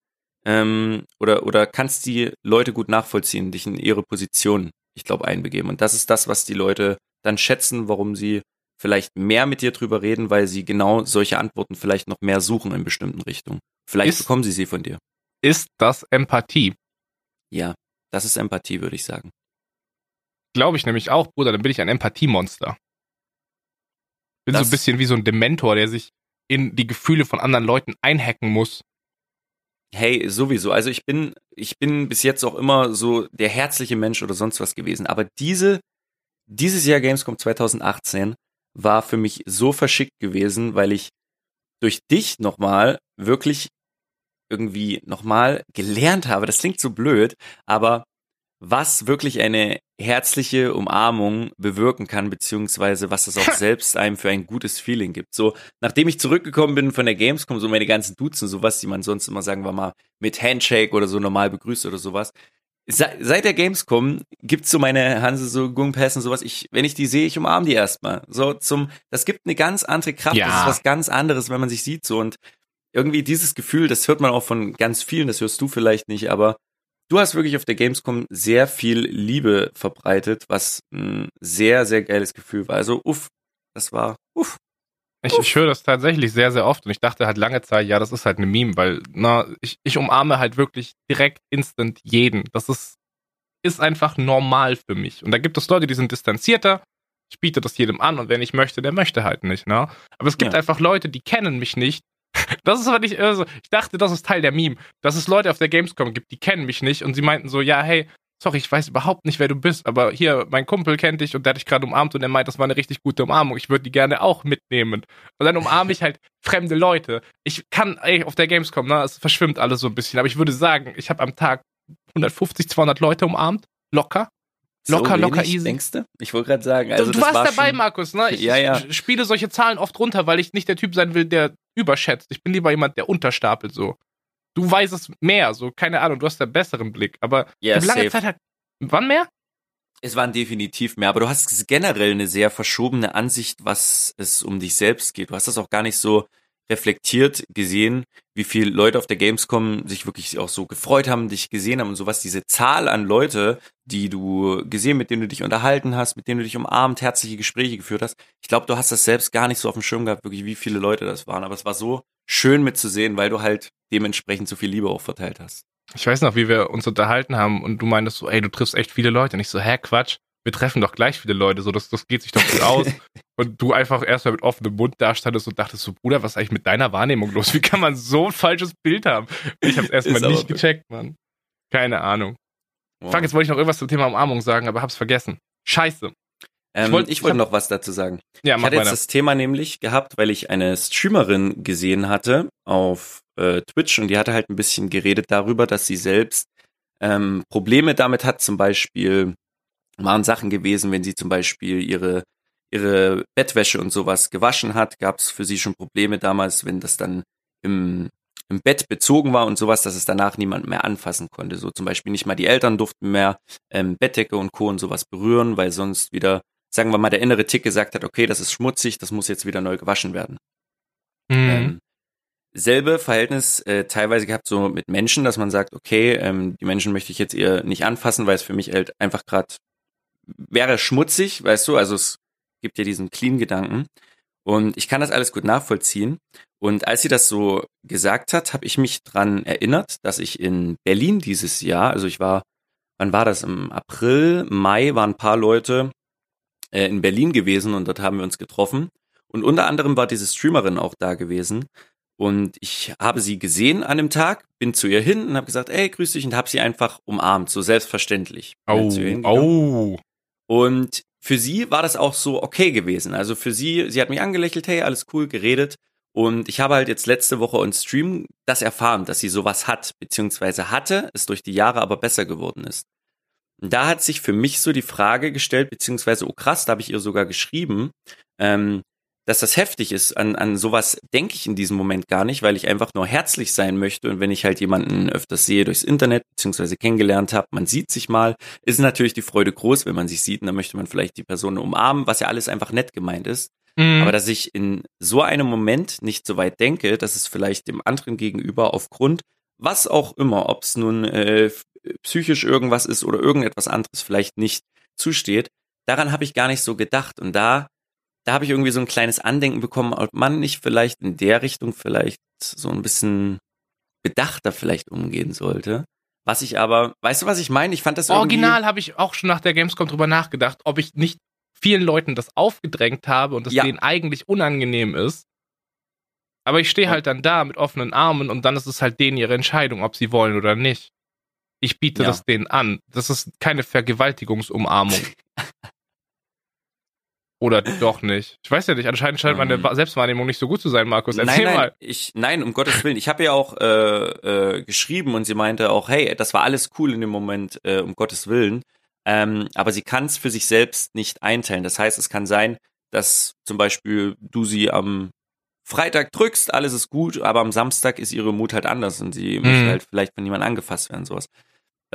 ähm, oder, oder kannst die Leute gut nachvollziehen, dich in ihre Position, ich glaube, einbegeben. Und das ist das, was die Leute dann schätzen, warum sie vielleicht mehr mit dir drüber reden, weil sie genau solche Antworten vielleicht noch mehr suchen in bestimmten Richtungen. Vielleicht ist, bekommen sie sie von dir. Ist das Empathie? Ja, das ist Empathie, würde ich sagen. Glaube ich nämlich auch, Bruder, dann bin ich ein Empathiemonster. Bin das so ein bisschen wie so ein Dementor, der sich in die Gefühle von anderen Leuten einhacken muss. Hey, sowieso. Also ich bin, ich bin bis jetzt auch immer so der herzliche Mensch oder sonst was gewesen. Aber diese, dieses Jahr Gamescom 2018 war für mich so verschickt gewesen, weil ich durch dich nochmal wirklich irgendwie nochmal gelernt habe, das klingt so blöd, aber was wirklich eine herzliche Umarmung bewirken kann, beziehungsweise was es auch selbst einem für ein gutes Feeling gibt. So, nachdem ich zurückgekommen bin von der Gamescom, so meine ganzen Duzen, sowas, die man sonst immer, sagen wir mal, mit Handshake oder so normal begrüßt oder sowas. Seit der Gamescom gibt's so meine Hanse, so Gungpass und sowas. Ich, wenn ich die sehe, ich umarme die erstmal. So zum, das gibt eine ganz andere Kraft. Ja. Das ist was ganz anderes, wenn man sich sieht. So und irgendwie dieses Gefühl, das hört man auch von ganz vielen. Das hörst du vielleicht nicht, aber du hast wirklich auf der Gamescom sehr viel Liebe verbreitet, was ein sehr, sehr geiles Gefühl war. Also, uff, das war, uff. Ich, ich höre das tatsächlich sehr, sehr oft und ich dachte halt lange Zeit, ja, das ist halt eine Meme, weil, na, ich, ich umarme halt wirklich direkt instant jeden. Das ist, ist einfach normal für mich. Und da gibt es Leute, die sind distanzierter. Ich biete das jedem an und wer nicht möchte, der möchte halt nicht, ne? Aber es gibt ja. einfach Leute, die kennen mich nicht das ist aber nicht, also ich dachte, das ist Teil der Meme, dass es Leute auf der Gamescom gibt, die kennen mich nicht und sie meinten so, ja, hey, sorry, ich weiß überhaupt nicht, wer du bist, aber hier, mein Kumpel kennt dich und der hat dich gerade umarmt und er meint, das war eine richtig gute Umarmung. Ich würde die gerne auch mitnehmen. Und dann umarme ich halt fremde Leute. Ich kann, ey, auf der Gamescom, ne, es verschwimmt alles so ein bisschen, aber ich würde sagen, ich habe am Tag 150, 200 Leute umarmt, locker. Locker, so locker, easy. Denkst du? Ich wollte gerade sagen. Also du, du warst war dabei, Markus, ne? Ich, ja, ja. spiele solche Zahlen oft runter, weil ich nicht der Typ sein will, der überschätzt. Ich bin lieber jemand, der unterstapelt so. Du weißt es mehr, so, keine Ahnung, du hast einen besseren Blick. Aber yeah, lange safe. Zeit hat. Wann mehr? Es waren definitiv mehr, aber du hast generell eine sehr verschobene Ansicht, was es um dich selbst geht. Du hast das auch gar nicht so reflektiert gesehen, wie viele Leute auf der Gamescom sich wirklich auch so gefreut haben, dich gesehen haben und sowas. Diese Zahl an Leute, die du gesehen, mit denen du dich unterhalten hast, mit denen du dich umarmt, herzliche Gespräche geführt hast. Ich glaube, du hast das selbst gar nicht so auf dem Schirm gehabt, wirklich, wie viele Leute das waren. Aber es war so schön mitzusehen, weil du halt dementsprechend so viel Liebe auch verteilt hast. Ich weiß noch, wie wir uns unterhalten haben und du meintest so, ey, du triffst echt viele Leute. Und ich so, hä, Quatsch wir treffen doch gleich viele Leute, so das, das geht sich doch gut aus. und du einfach erstmal mit offenem Mund dastandest und dachtest so, Bruder, was ist eigentlich mit deiner Wahrnehmung los? Wie kann man so ein falsches Bild haben? Ich hab's erstmal nicht gecheckt, Mann. Keine Ahnung. Wow. Fuck, jetzt wollte ich noch irgendwas zum Thema Umarmung sagen, aber hab's vergessen. Scheiße. Ähm, ich wollte wollt noch was dazu sagen. Ja, ich hatte jetzt das Thema nämlich gehabt, weil ich eine Streamerin gesehen hatte auf äh, Twitch und die hatte halt ein bisschen geredet darüber, dass sie selbst ähm, Probleme damit hat, zum Beispiel waren Sachen gewesen, wenn sie zum Beispiel ihre ihre Bettwäsche und sowas gewaschen hat, gab es für sie schon Probleme damals, wenn das dann im, im Bett bezogen war und sowas, dass es danach niemand mehr anfassen konnte. So zum Beispiel nicht mal die Eltern durften mehr ähm, Bettdecke und Co. und sowas berühren, weil sonst wieder, sagen wir mal, der innere Tick gesagt hat, okay, das ist schmutzig, das muss jetzt wieder neu gewaschen werden. Mhm. Ähm, selbe Verhältnis äh, teilweise gehabt so mit Menschen, dass man sagt, okay, ähm, die Menschen möchte ich jetzt eher nicht anfassen, weil es für mich halt einfach gerade wäre schmutzig, weißt du, also es gibt ja diesen Clean-Gedanken. Und ich kann das alles gut nachvollziehen. Und als sie das so gesagt hat, habe ich mich dran erinnert, dass ich in Berlin dieses Jahr, also ich war, wann war das? Im April, Mai waren ein paar Leute äh, in Berlin gewesen und dort haben wir uns getroffen. Und unter anderem war diese Streamerin auch da gewesen. Und ich habe sie gesehen an dem Tag, bin zu ihr hin und habe gesagt, ey, grüß dich und habe sie einfach umarmt, so selbstverständlich. Oh, oh. Und für sie war das auch so okay gewesen. Also für sie, sie hat mich angelächelt, hey, alles cool, geredet. Und ich habe halt jetzt letzte Woche on Stream das erfahren, dass sie sowas hat, beziehungsweise hatte, es durch die Jahre aber besser geworden ist. Und da hat sich für mich so die Frage gestellt, beziehungsweise, oh krass, da habe ich ihr sogar geschrieben, ähm, dass das heftig ist. An, an sowas denke ich in diesem Moment gar nicht, weil ich einfach nur herzlich sein möchte. Und wenn ich halt jemanden öfters sehe durchs Internet, beziehungsweise kennengelernt habe, man sieht sich mal, ist natürlich die Freude groß, wenn man sich sieht. Und dann möchte man vielleicht die Person umarmen, was ja alles einfach nett gemeint ist. Mhm. Aber dass ich in so einem Moment nicht so weit denke, dass es vielleicht dem anderen gegenüber aufgrund, was auch immer, ob es nun äh, psychisch irgendwas ist oder irgendetwas anderes vielleicht nicht zusteht, daran habe ich gar nicht so gedacht. Und da da habe ich irgendwie so ein kleines Andenken bekommen, ob man nicht vielleicht in der Richtung vielleicht so ein bisschen bedachter vielleicht umgehen sollte. Was ich aber, weißt du, was ich meine? Ich fand das Original habe ich auch schon nach der Gamescom drüber nachgedacht, ob ich nicht vielen Leuten das aufgedrängt habe und das ja. denen eigentlich unangenehm ist. Aber ich stehe halt dann da mit offenen Armen und dann ist es halt denen ihre Entscheidung, ob sie wollen oder nicht. Ich biete ja. das denen an. Das ist keine Vergewaltigungsumarmung. Oder doch nicht? Ich weiß ja nicht. Anscheinend scheint meine Ähm. Selbstwahrnehmung nicht so gut zu sein, Markus. Nein, Erzähl nein, mal. ich, nein, um Gottes Willen. Ich habe ja auch äh, äh, geschrieben und sie meinte auch, hey, das war alles cool in dem Moment, äh, um Gottes Willen. Ähm, aber sie kann es für sich selbst nicht einteilen. Das heißt, es kann sein, dass zum Beispiel du sie am Freitag drückst, alles ist gut, aber am Samstag ist ihre Mut halt anders und sie möchte halt vielleicht von jemandem angefasst werden, sowas.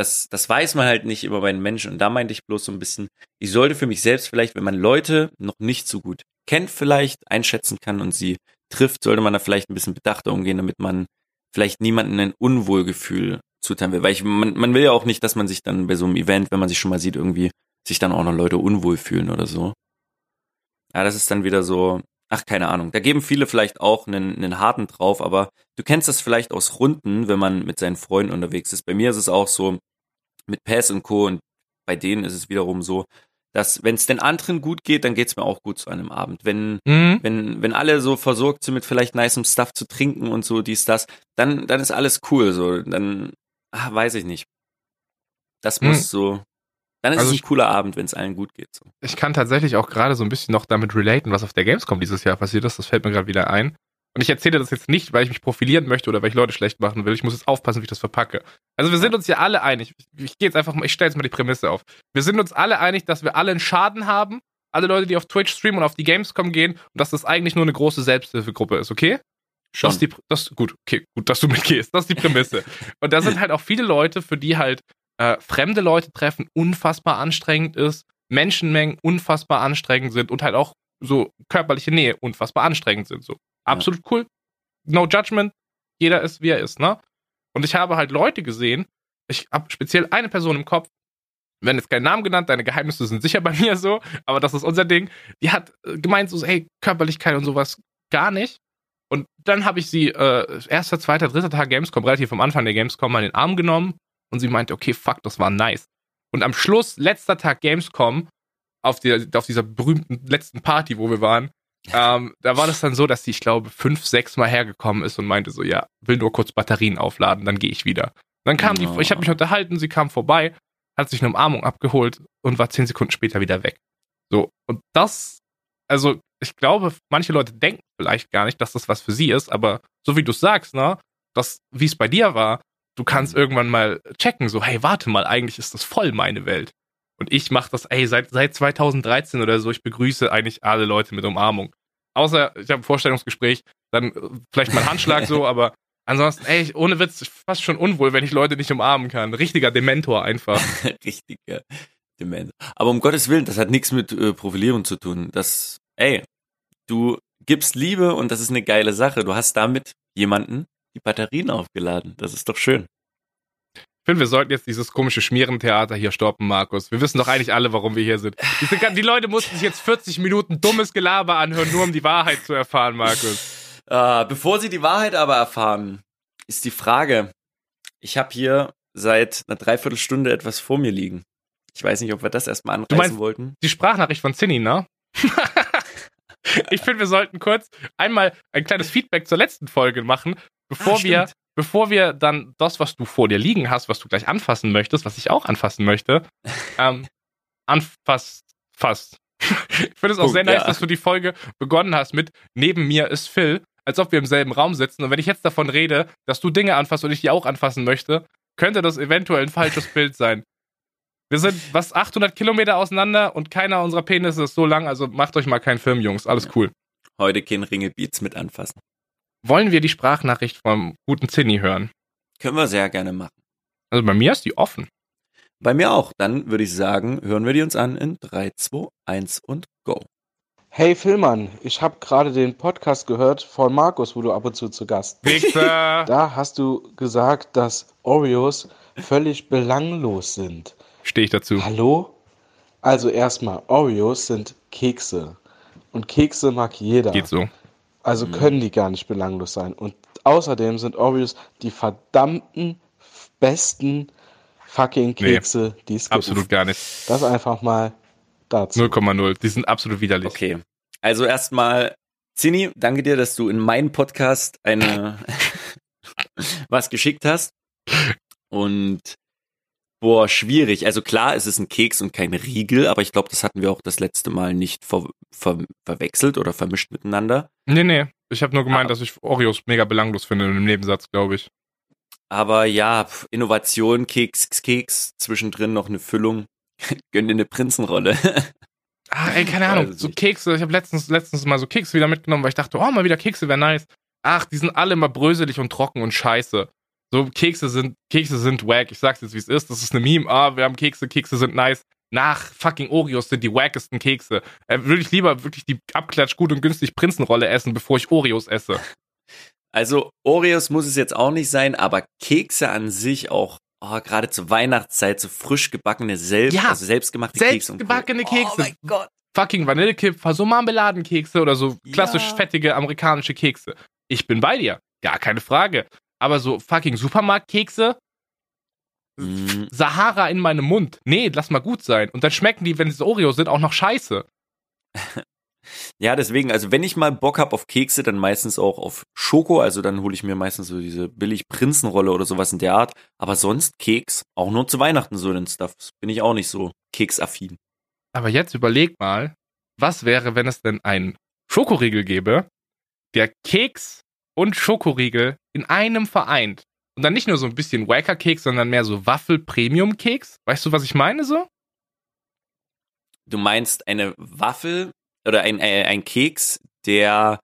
Das, das weiß man halt nicht immer bei den Menschen. Und da meinte ich bloß so ein bisschen, ich sollte für mich selbst vielleicht, wenn man Leute noch nicht so gut kennt, vielleicht einschätzen kann und sie trifft, sollte man da vielleicht ein bisschen bedachter umgehen, damit man vielleicht niemanden ein Unwohlgefühl zuteilen will. Weil ich, man, man will ja auch nicht, dass man sich dann bei so einem Event, wenn man sich schon mal sieht, irgendwie sich dann auch noch Leute unwohl fühlen oder so. Ja, das ist dann wieder so, ach, keine Ahnung. Da geben viele vielleicht auch einen, einen harten drauf, aber du kennst das vielleicht aus Runden, wenn man mit seinen Freunden unterwegs ist. Bei mir ist es auch so mit Pass und Co. und bei denen ist es wiederum so, dass wenn es den anderen gut geht, dann geht's mir auch gut zu einem Abend. Wenn Mhm. wenn, wenn alle so versorgt sind mit vielleicht nicem Stuff zu trinken und so, dies, das, dann, dann ist alles cool, so, dann, ah, weiß ich nicht. Das Hm. muss so, dann ist Also es ich- ein cooler Abend, wenn es allen gut geht, so. Ich kann tatsächlich auch gerade so ein bisschen noch damit relaten, was auf der Gamescom dieses Jahr passiert ist. Das fällt mir gerade wieder ein. Und ich erzähle das jetzt nicht, weil ich mich profilieren möchte oder weil ich Leute schlecht machen will. Ich muss jetzt aufpassen, wie ich das verpacke. Also wir sind uns ja alle einig. Ich, ich gehe jetzt einfach mal, ich stelle jetzt mal die Prämisse auf. Wir sind uns alle einig, dass wir alle einen Schaden haben. Alle Leute, die auf Twitch streamen und auf die Gamescom gehen und dass das eigentlich nur eine große Selbsthilfegruppe ist, okay? Schon. Das ist die, das, gut, okay, gut, dass du mitgehst. Das ist die Prämisse. und da sind halt auch viele Leute, für die halt äh, fremde Leute treffen unfassbar anstrengend ist, Menschenmengen unfassbar anstrengend sind und halt auch so körperliche Nähe unfassbar anstrengend sind. So absolut cool. No judgment. Jeder ist, wie er ist, ne? Und ich habe halt Leute gesehen, ich habe speziell eine Person im Kopf, werden jetzt keinen Namen genannt, deine Geheimnisse sind sicher bei mir so, aber das ist unser Ding. Die hat äh, gemeint, so, hey, Körperlichkeit und sowas gar nicht. Und dann habe ich sie, äh, erster, zweiter, dritter Tag Gamescom, relativ am Anfang der Gamescom, mal in den Arm genommen und sie meinte, okay, fuck, das war nice. Und am Schluss, letzter Tag Gamescom, auf, der, auf dieser berühmten letzten Party, wo wir waren, ähm, da war das dann so, dass sie, ich glaube, fünf, sechs Mal hergekommen ist und meinte so, ja, will nur kurz Batterien aufladen, dann gehe ich wieder. Dann kam Oh. die, ich habe mich unterhalten, sie kam vorbei, hat sich eine Umarmung abgeholt und war zehn Sekunden später wieder weg. So, und das, also ich glaube, manche Leute denken vielleicht gar nicht, dass das was für sie ist, aber so wie du es sagst, ne, das, wie es bei dir war, du kannst irgendwann mal checken, so, hey, warte mal, eigentlich ist das voll meine Welt. Und ich mache das, ey, seit, seit 2013 oder so, ich begrüße eigentlich alle Leute mit Umarmung. Außer, ich habe ein Vorstellungsgespräch, dann äh, vielleicht mal Handschlag so, aber ansonsten, ey, ich- ohne Witz, fast schon unwohl, wenn ich Leute nicht umarmen kann. Richtiger Dementor einfach. Richtiger Dement. Aber um Gottes Willen, das hat nichts mit äh, Profilierung zu tun. Das, ey, du gibst Liebe und das ist eine geile Sache. Du hast damit jemanden die Batterien aufgeladen. Das ist doch schön. Ich finde, wir sollten jetzt dieses komische Schmierentheater hier stoppen, Markus. Wir wissen doch eigentlich alle, warum wir hier sind. Diese, die Leute mussten sich jetzt 40 Minuten dummes Gelaber anhören, nur um die Wahrheit zu erfahren, Markus. Äh, bevor Sie die Wahrheit aber erfahren, ist die Frage, ich habe hier seit einer Dreiviertelstunde etwas vor mir liegen. Ich weiß nicht, ob wir das erstmal anreißen meinst- wollten. Die Sprachnachricht von Zinni, ne? ich finde, wir sollten kurz einmal ein kleines Feedback zur letzten Folge machen, bevor Ah, wir. Bevor wir dann das, was du vor dir liegen hast, was du gleich anfassen möchtest, was ich auch anfassen möchte, ähm, anfasst, fast. ich finde es auch Punkt, sehr nice, ja. dass du die Folge begonnen hast mit Neben mir ist Phil, als ob wir im selben Raum sitzen. Und wenn ich jetzt davon rede, dass du Dinge anfasst und ich die auch anfassen möchte, könnte das eventuell ein falsches Bild sein. Wir sind was 800 Kilometer auseinander und keiner unserer Penisse ist so lang, also macht euch mal keinen Film, Jungs. Alles cool. Heute kein Ringelbeats mit anfassen. Wollen wir die Sprachnachricht vom guten Zinni hören? Können wir sehr gerne machen. Also bei mir ist die offen. Bei mir auch. Dann würde ich sagen, hören wir die uns an in 3, 2, 1 und go. Hey Philmann, ich habe gerade den Podcast gehört von Markus, wo du ab und zu zu Gast bist. Da hast du gesagt, dass Oreos völlig belanglos sind. Stehe ich dazu. Hallo? Also erstmal, Oreos sind Kekse. Und Kekse mag jeder. Geht so. Also können die gar nicht belanglos sein. Und außerdem sind Oreos die verdammten besten fucking Kekse, die es gibt. Absolut gar nicht. Das einfach mal dazu. 0,0. Die sind absolut widerlich. Okay. Also erstmal, Zini, danke dir, dass du in meinen Podcast eine was geschickt hast. Und Boah, schwierig. Also klar, es ist ein Keks und kein Riegel, aber ich glaube, das hatten wir auch das letzte Mal nicht ver ver verwechselt oder vermischt miteinander. Nee, nee. Ich habe nur gemeint, Ah. dass ich Oreos mega belanglos finde im Nebensatz, glaube ich. Aber ja, Innovation, Keks, Keks, zwischendrin noch eine Füllung. Gönn dir eine Prinzenrolle. Ah, ey, keine Ahnung. So. Kekse, ich habe letztens, letztens mal so Kekse wieder mitgenommen, weil ich dachte, oh, mal wieder Kekse wäre nice. Ach, die sind alle immer bröselig und trocken und scheiße. So, Kekse sind, Kekse sind wack. Ich sag's jetzt, wie es ist. Das ist eine Meme. Ah, wir haben Kekse, Kekse sind nice. Nach fucking Oreos sind die wackesten Kekse. Äh, würde ich lieber wirklich die abklatsch gut und günstig Prinzenrolle essen, bevor ich Oreos esse. Also Oreos muss es jetzt auch nicht sein, aber Kekse an sich auch, oh, gerade zur Weihnachtszeit, so frisch gebackene, selbst, Ja, also selbstgemachte Kekse. und Co. selbstgebackene Kekse. Oh mein Gott. Fucking Vanillekipferl, so Marmeladenkekse oder so klassisch Ja. fettige amerikanische Kekse. Ich bin bei dir. Gar keine Frage. Aber so fucking Supermarktkekse, Mm, Sahara in meinem Mund. Nee, lass mal gut sein. Und dann schmecken die, wenn es Oreos sind, auch noch scheiße. Ja, deswegen, also wenn ich mal Bock hab auf Kekse, dann meistens auch auf Schoko, also dann hole ich mir meistens so diese billig Prinzenrolle oder sowas in der Art. Aber sonst Keks, auch nur zu Weihnachten so den Stuff. Bin ich auch nicht so keksaffin. Aber jetzt überleg mal, was wäre, wenn es denn einen Schokoriegel gäbe, der Keks und Schokoriegel in einem vereint. Und dann nicht nur so ein bisschen Wacker-Keks, sondern mehr so Waffel-Premium-Keks. Weißt du, was ich meine so? Du meinst eine Waffel oder ein, äh, ein Keks, der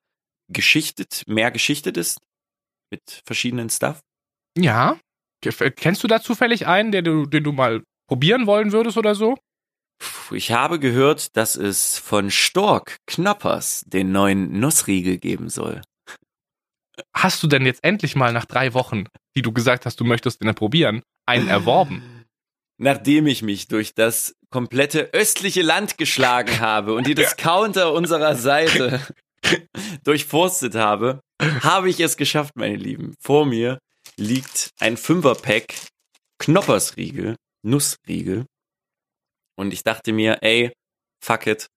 geschichtet, mehr geschichtet ist? Mit verschiedenen Stuff? Ja. Ke- Kennst du da zufällig einen, der du, den du mal probieren wollen würdest oder so? Ich habe gehört, dass es von Stork Knoppers den neuen Nussriegel geben soll. Hast du denn jetzt endlich mal nach drei Wochen, die du gesagt hast, du möchtest den probieren, einen erworben? Nachdem ich mich durch das komplette östliche Land geschlagen habe und die Discounter unserer Seite durchforstet habe, habe ich es geschafft, meine Lieben. Vor mir liegt ein Fünferpack Knoppersriegel, Nussriegel. Und ich dachte mir, ey, fuck it,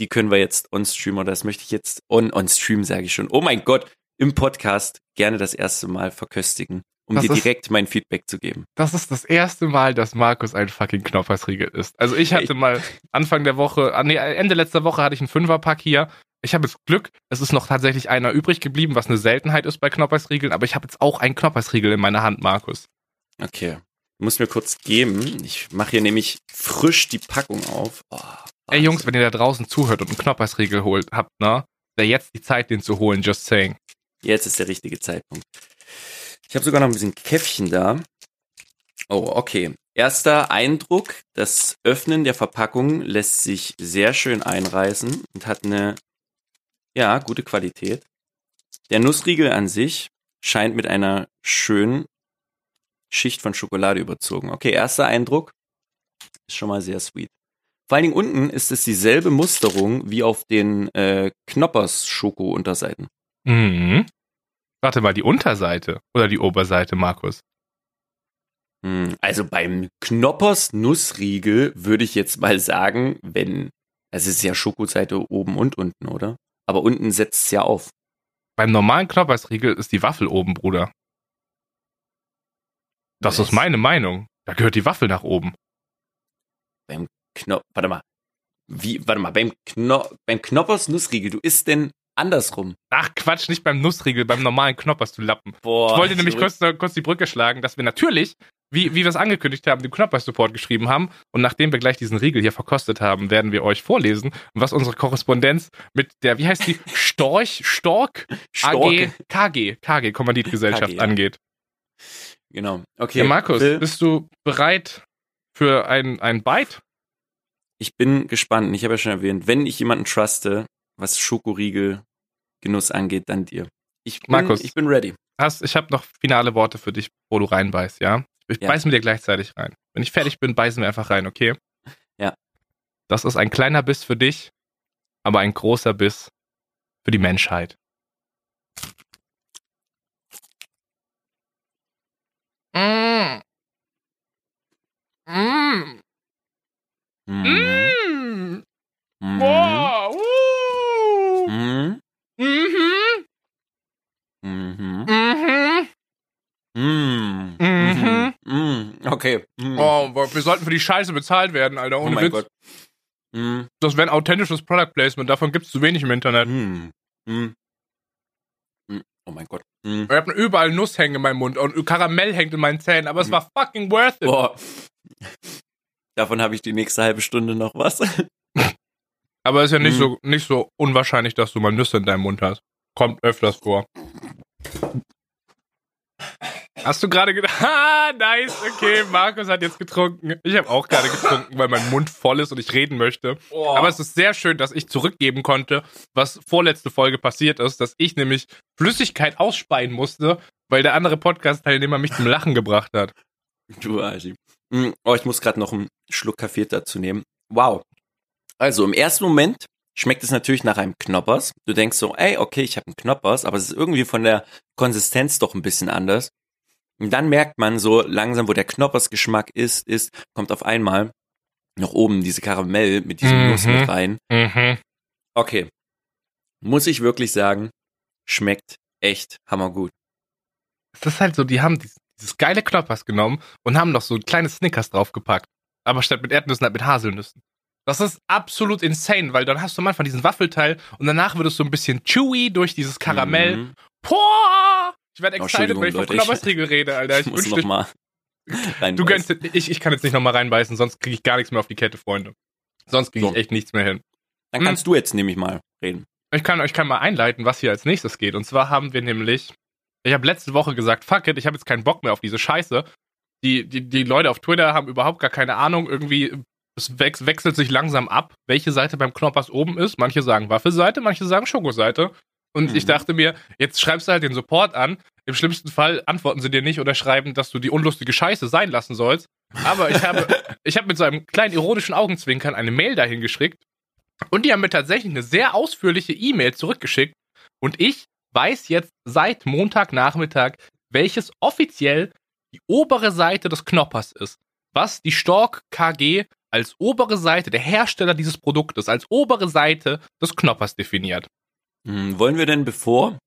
die können wir jetzt on-stream oder das möchte ich jetzt on, on-stream, sage ich schon. Oh mein Gott, im Podcast gerne das erste Mal verköstigen, um Das dir ist- direkt mein Feedback zu geben. Das ist das erste Mal, dass Markus ein fucking Knoppersriegel ist. Also ich hatte mal Anfang der Woche, ah, nee, Ende letzter Woche hatte ich einen Fünferpack hier. Ich habe jetzt Glück, es ist noch tatsächlich einer übrig geblieben, was eine Seltenheit ist bei Knoppersriegeln, aber ich habe jetzt auch einen Knoppersriegel in meiner Hand, Markus. Okay. Du musst mir kurz geben. Ich mache hier nämlich frisch die Packung auf. Oh, Ey Jungs, wenn ihr da draußen zuhört und einen Knoppersriegel holt, habt, ne? Wäre jetzt die Zeit, den zu holen, just saying. Jetzt ist der richtige Zeitpunkt. Ich habe sogar noch ein bisschen Käffchen da. Oh, okay. Erster Eindruck, das Öffnen der Verpackung lässt sich sehr schön einreißen und hat eine, ja, gute Qualität. Der Nussriegel an sich scheint mit einer schönen Schicht von Schokolade überzogen. Okay, erster Eindruck ist schon mal sehr sweet. Vor allen Dingen unten ist es dieselbe Musterung wie auf den äh, Knoppers Schoko-Unterseiten. Mhm. Warte mal, die Unterseite oder die Oberseite, Markus? Hm, Also beim Knoppers Nussriegel würde ich jetzt mal sagen, wenn, also es ist ja Schokoseite oben und unten, oder? Aber unten setzt es ja auf. Beim normalen Knoppersriegel ist die Waffel oben, Bruder. Das Was? ist meine Meinung. Da gehört die Waffel nach oben. Kno warte mal. Wie, warte mal, beim, Kno beim Knoppers Nussriegel, du isst denn andersrum. Ach Quatsch, nicht beim Nussriegel, beim normalen Knoppers, du Lappen. Boah. ich wollte nämlich kurz, kurz die Brücke schlagen, dass wir natürlich, wie, wie wir es angekündigt haben, den Knoppers-Support geschrieben haben. Und nachdem wir gleich diesen Riegel hier verkostet haben, werden wir euch vorlesen, was unsere Korrespondenz mit der, wie heißt die, Storch, Stork, AG, Storke. KG, KG, Kommanditgesellschaft KG, ja. angeht. Genau. Okay. Ja, Markus, Phil, bist du bereit für ein, ein Bite? ich bin gespannt. Ich habe ja schon erwähnt, wenn ich jemanden truste, was Schokoriegel Genuss angeht, dann dir. Ich bin, Markus. ich bin ready. Hast, ich habe noch finale Worte für dich, wo du reinbeißt, ja? Ich Ja. beiß mit dir gleichzeitig rein. Wenn ich fertig bin, beißen wir einfach rein, okay? Ja. Das ist ein kleiner Biss für dich, aber ein großer Biss für die Menschheit. Mm. Mm. Mhm. Mm. Mhm. Mhm. Mhm. Mhm. Mhm. Mhm. Mhm. Mhm. Okay. Mhm. Oh, wir sollten für die Scheiße bezahlt werden, Alter. Oh Ohne mein Witz. Gott. Mm, Das wäre ein authentisches Product Placement. Davon gibt's zu wenig im Internet. mm, mm. Mm, Oh mein Gott. Mm. Ich hab überall Nuss hängen in meinem Mund und Karamell hängt in meinen Zähnen, aber es war fucking worth it. Boah. Davon habe ich die nächste halbe Stunde noch was. Aber es ist ja nicht Mhm. so nicht so unwahrscheinlich, dass du mal Nüsse in deinem Mund hast. Kommt öfters vor. Hast du gerade gedacht, ah, nice, okay, Markus hat jetzt getrunken. Ich habe auch gerade getrunken, weil mein Mund voll ist und ich reden möchte. Aber es ist sehr schön, dass ich zurückgeben konnte, was vorletzte Folge passiert ist, dass ich nämlich Flüssigkeit ausspeien musste, weil der andere Podcast-Teilnehmer mich zum Lachen gebracht hat. Du Arschie. Mm, Oh, ich muss gerade noch einen Schluck Kaffee dazu nehmen. Wow. Also im ersten Moment schmeckt es natürlich nach einem Knoppers. Du denkst so, ey, okay, ich habe einen Knoppers, aber es ist irgendwie von der Konsistenz doch ein bisschen anders. Und dann merkt man so langsam, wo der Knoppersgeschmack ist, ist, kommt auf einmal noch oben diese Karamell mit diesem Mhm. Nuss mit rein. Mhm. Okay. Muss ich wirklich sagen, schmeckt echt hammergut. Es ist halt so, die haben dieses, dieses geile Knoppers genommen und haben noch so ein kleines Snickers draufgepackt. Aber statt mit Erdnüssen halt mit Haselnüssen. Das ist absolut insane, weil dann hast du am Anfang diesen Waffelteil und danach wird es so ein bisschen chewy durch dieses Karamell. Mhm. Boah! Ich werde Oh, excited, wenn ich von ich- Knoppersriegel rede, Alter. Ich Ich muss wünschte, noch mal rein. du gönnst, ich, ich kann jetzt nicht nochmal reinbeißen, sonst kriege ich gar nichts mehr auf die Kette, Freunde. Sonst kriege ich So. echt nichts mehr hin. Dann kannst du jetzt nämlich mal reden. Ich kann euch kann mal einleiten, was hier als nächstes geht. Und zwar haben wir nämlich, ich habe letzte Woche gesagt, fuck it, ich habe jetzt keinen Bock mehr auf diese Scheiße. Die, die, die Leute auf Twitter haben überhaupt gar keine Ahnung. Irgendwie, es wech wechselt sich langsam ab, welche Seite beim Knoppers oben ist. Manche sagen Waffelseite, manche sagen Schokoseite. Und ich Mhm. dachte mir, jetzt schreibst du halt den Support an. Im schlimmsten Fall antworten sie dir nicht oder schreiben, dass du die unlustige Scheiße sein lassen sollst. Aber ich habe, ich habe mit so einem kleinen ironischen Augenzwinkern eine Mail dahin geschickt. Und die haben mir tatsächlich eine sehr ausführliche E-Mail zurückgeschickt. Und ich weiß jetzt seit Montagnachmittag, welches offiziell die obere Seite des Knoppers ist. Was die Stork KG als obere Seite, der Hersteller dieses Produktes, als obere Seite des Knoppers definiert. Hm, Wollen wir denn, bevor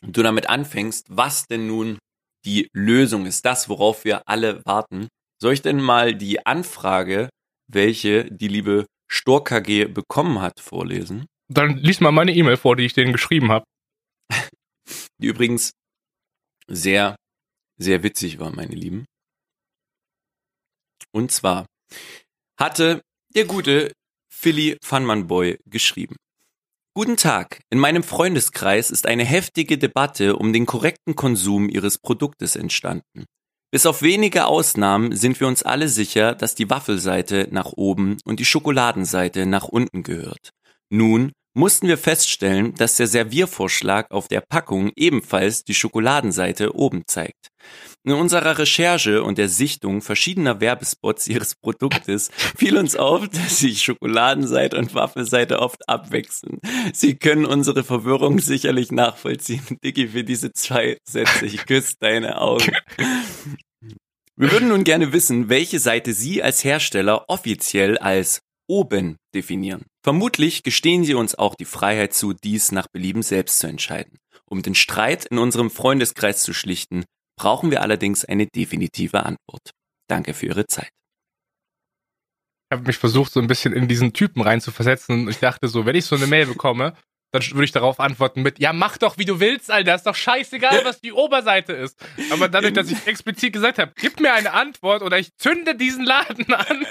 du damit anfängst, was denn nun die Lösung ist, das, worauf wir alle warten, soll ich denn mal die Anfrage, welche die liebe Stork KG bekommen hat, vorlesen? Dann lies mal meine E-Mail vor, die ich denen geschrieben habe. Die übrigens sehr, sehr witzig war, meine Lieben. Und zwar hatte der gute Philly Funman Boy geschrieben. Guten Tag. In meinem Freundeskreis ist eine heftige Debatte um den korrekten Konsum Ihres Produktes entstanden. Bis auf wenige Ausnahmen sind wir uns alle sicher, dass die Waffelseite nach oben und die Schokoladenseite nach unten gehört. Nun mussten wir feststellen, dass der Serviervorschlag auf der Packung ebenfalls die Schokoladenseite oben zeigt. In unserer Recherche und der Sichtung verschiedener Werbespots ihres Produktes fiel uns auf, dass sich Schokoladenseite und Waffelseite oft abwechseln. Sie können unsere Verwirrung sicherlich nachvollziehen. Dicky, für diese zwei Sätze, ich küsse deine Augen. Wir würden nun gerne wissen, welche Seite Sie als Hersteller offiziell als oben definieren. Vermutlich gestehen Sie uns auch die Freiheit zu, dies nach Belieben selbst zu entscheiden. Um den Streit in unserem Freundeskreis zu schlichten, brauchen wir allerdings eine definitive Antwort. Danke für Ihre Zeit. Ich habe mich versucht, so ein bisschen in diesen Typen reinzuversetzen. Und ich dachte so, wenn ich so eine Mail bekomme, dann würde ich darauf antworten mit, ja, mach doch, wie du willst, Alter. Ist doch scheißegal, was die Oberseite ist. Aber dadurch, dass ich explizit gesagt habe, gib mir eine Antwort oder ich zünde diesen Laden an.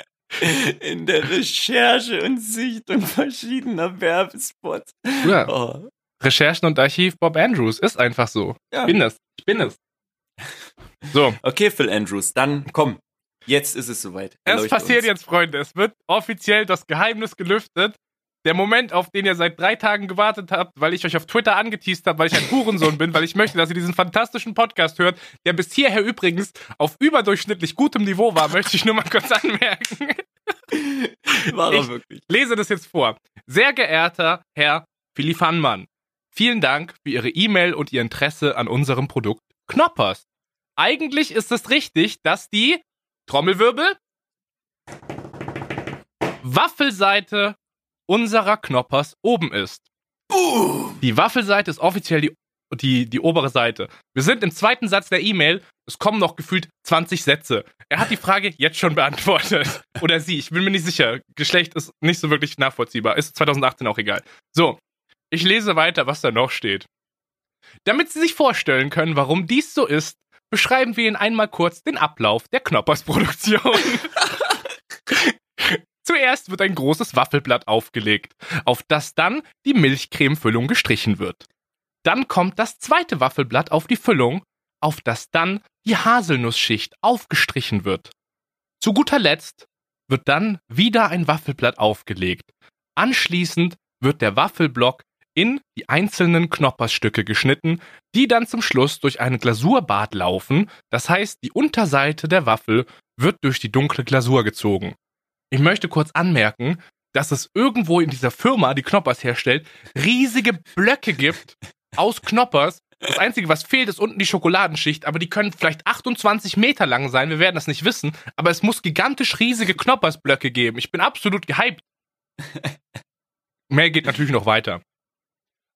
In der Recherche und Sichtung verschiedener Werbespots. Ja. Oh, Recherchen und Archiv Bob Andrews ist einfach so. ja. Ich bin es. Ich bin es. So. Okay, Phil Andrews, dann komm. Jetzt ist es soweit. Es passiert jetzt, Freunde. Es wird offiziell das Geheimnis gelüftet. Der Moment, auf den ihr seit drei Tagen gewartet habt, weil ich euch auf Twitter angeteased habe, weil ich ein Hurensohn bin, weil ich möchte, dass ihr diesen fantastischen Podcast hört, der bis hierher übrigens auf überdurchschnittlich gutem Niveau war, möchte ich nur mal kurz anmerken. War Ich- wirklich. Lese das jetzt vor. Sehr geehrter Herr Philipp Hannmann, vielen Dank für Ihre E-Mail und Ihr Interesse an unserem Produkt Knoppers. Eigentlich ist es richtig, dass die Trommelwirbel Waffelseite unserer Knoppers oben ist. Die Waffelseite ist offiziell die die, die obere Seite. Wir sind im zweiten Satz der E-Mail. Es kommen noch gefühlt 20 Sätze. Er hat die Frage jetzt schon beantwortet. Oder sie, ich bin mir nicht sicher. Geschlecht ist nicht so wirklich nachvollziehbar. Ist 2018 auch egal. So, ich lese weiter, was da noch steht. Damit Sie sich vorstellen können, warum dies so ist, beschreiben wir Ihnen einmal kurz den Ablauf der Knoppers-Produktion. Zuerst wird ein großes Waffelblatt aufgelegt, auf das dann die Milchcremefüllung gestrichen wird. Dann kommt das zweite Waffelblatt auf die Füllung, auf das dann die Haselnussschicht aufgestrichen wird. Zu guter Letzt wird dann wieder ein Waffelblatt aufgelegt. Anschließend wird der Waffelblock in die einzelnen Knoppersstücke geschnitten, die dann zum Schluss durch ein Glasurbad laufen, das heißt, die Unterseite der Waffel wird durch die dunkle Glasur gezogen. Ich möchte kurz anmerken, dass es irgendwo in dieser Firma, die Knoppers herstellt, riesige Blöcke gibt aus Knoppers. Das Einzige, was fehlt, ist unten die Schokoladenschicht, aber die können vielleicht 28 Meter lang sein, wir werden das nicht wissen, aber es muss gigantisch riesige Knoppersblöcke geben. Ich bin absolut gehypt. Mehr geht natürlich noch weiter.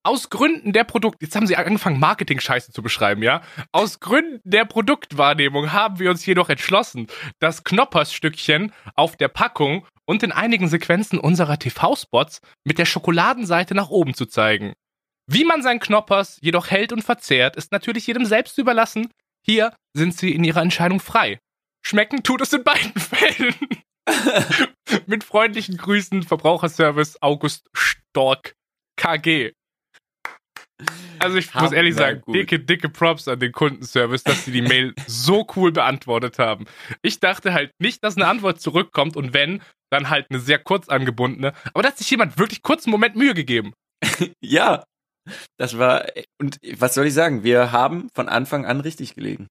Aus Gründen der Produkt, jetzt haben sie angefangen, Marketing-Scheiße zu beschreiben, ja? Aus Gründen der Produktwahrnehmung haben wir uns jedoch entschlossen, das Knoppersstückchen auf der Packung und in einigen Sequenzen unserer TV-Spots mit der Schokoladenseite nach oben zu zeigen. Wie man sein Knoppers jedoch hält und verzehrt, ist natürlich jedem selbst überlassen. Hier sind sie in ihrer Entscheidung frei. Schmecken tut es in beiden Fällen. Mit freundlichen Grüßen, Verbraucherservice August Stork, KG. Also ich muss ehrlich sagen, gut. dicke, dicke Props an den Kundenservice, dass sie die Mail so cool beantwortet haben. Ich dachte halt nicht, dass eine Antwort zurückkommt und wenn, dann halt eine sehr kurz angebundene. Aber da hat sich jemand wirklich kurz einen Moment Mühe gegeben. Ja, das war, und was soll ich sagen? Wir haben von Anfang an richtig gelegen.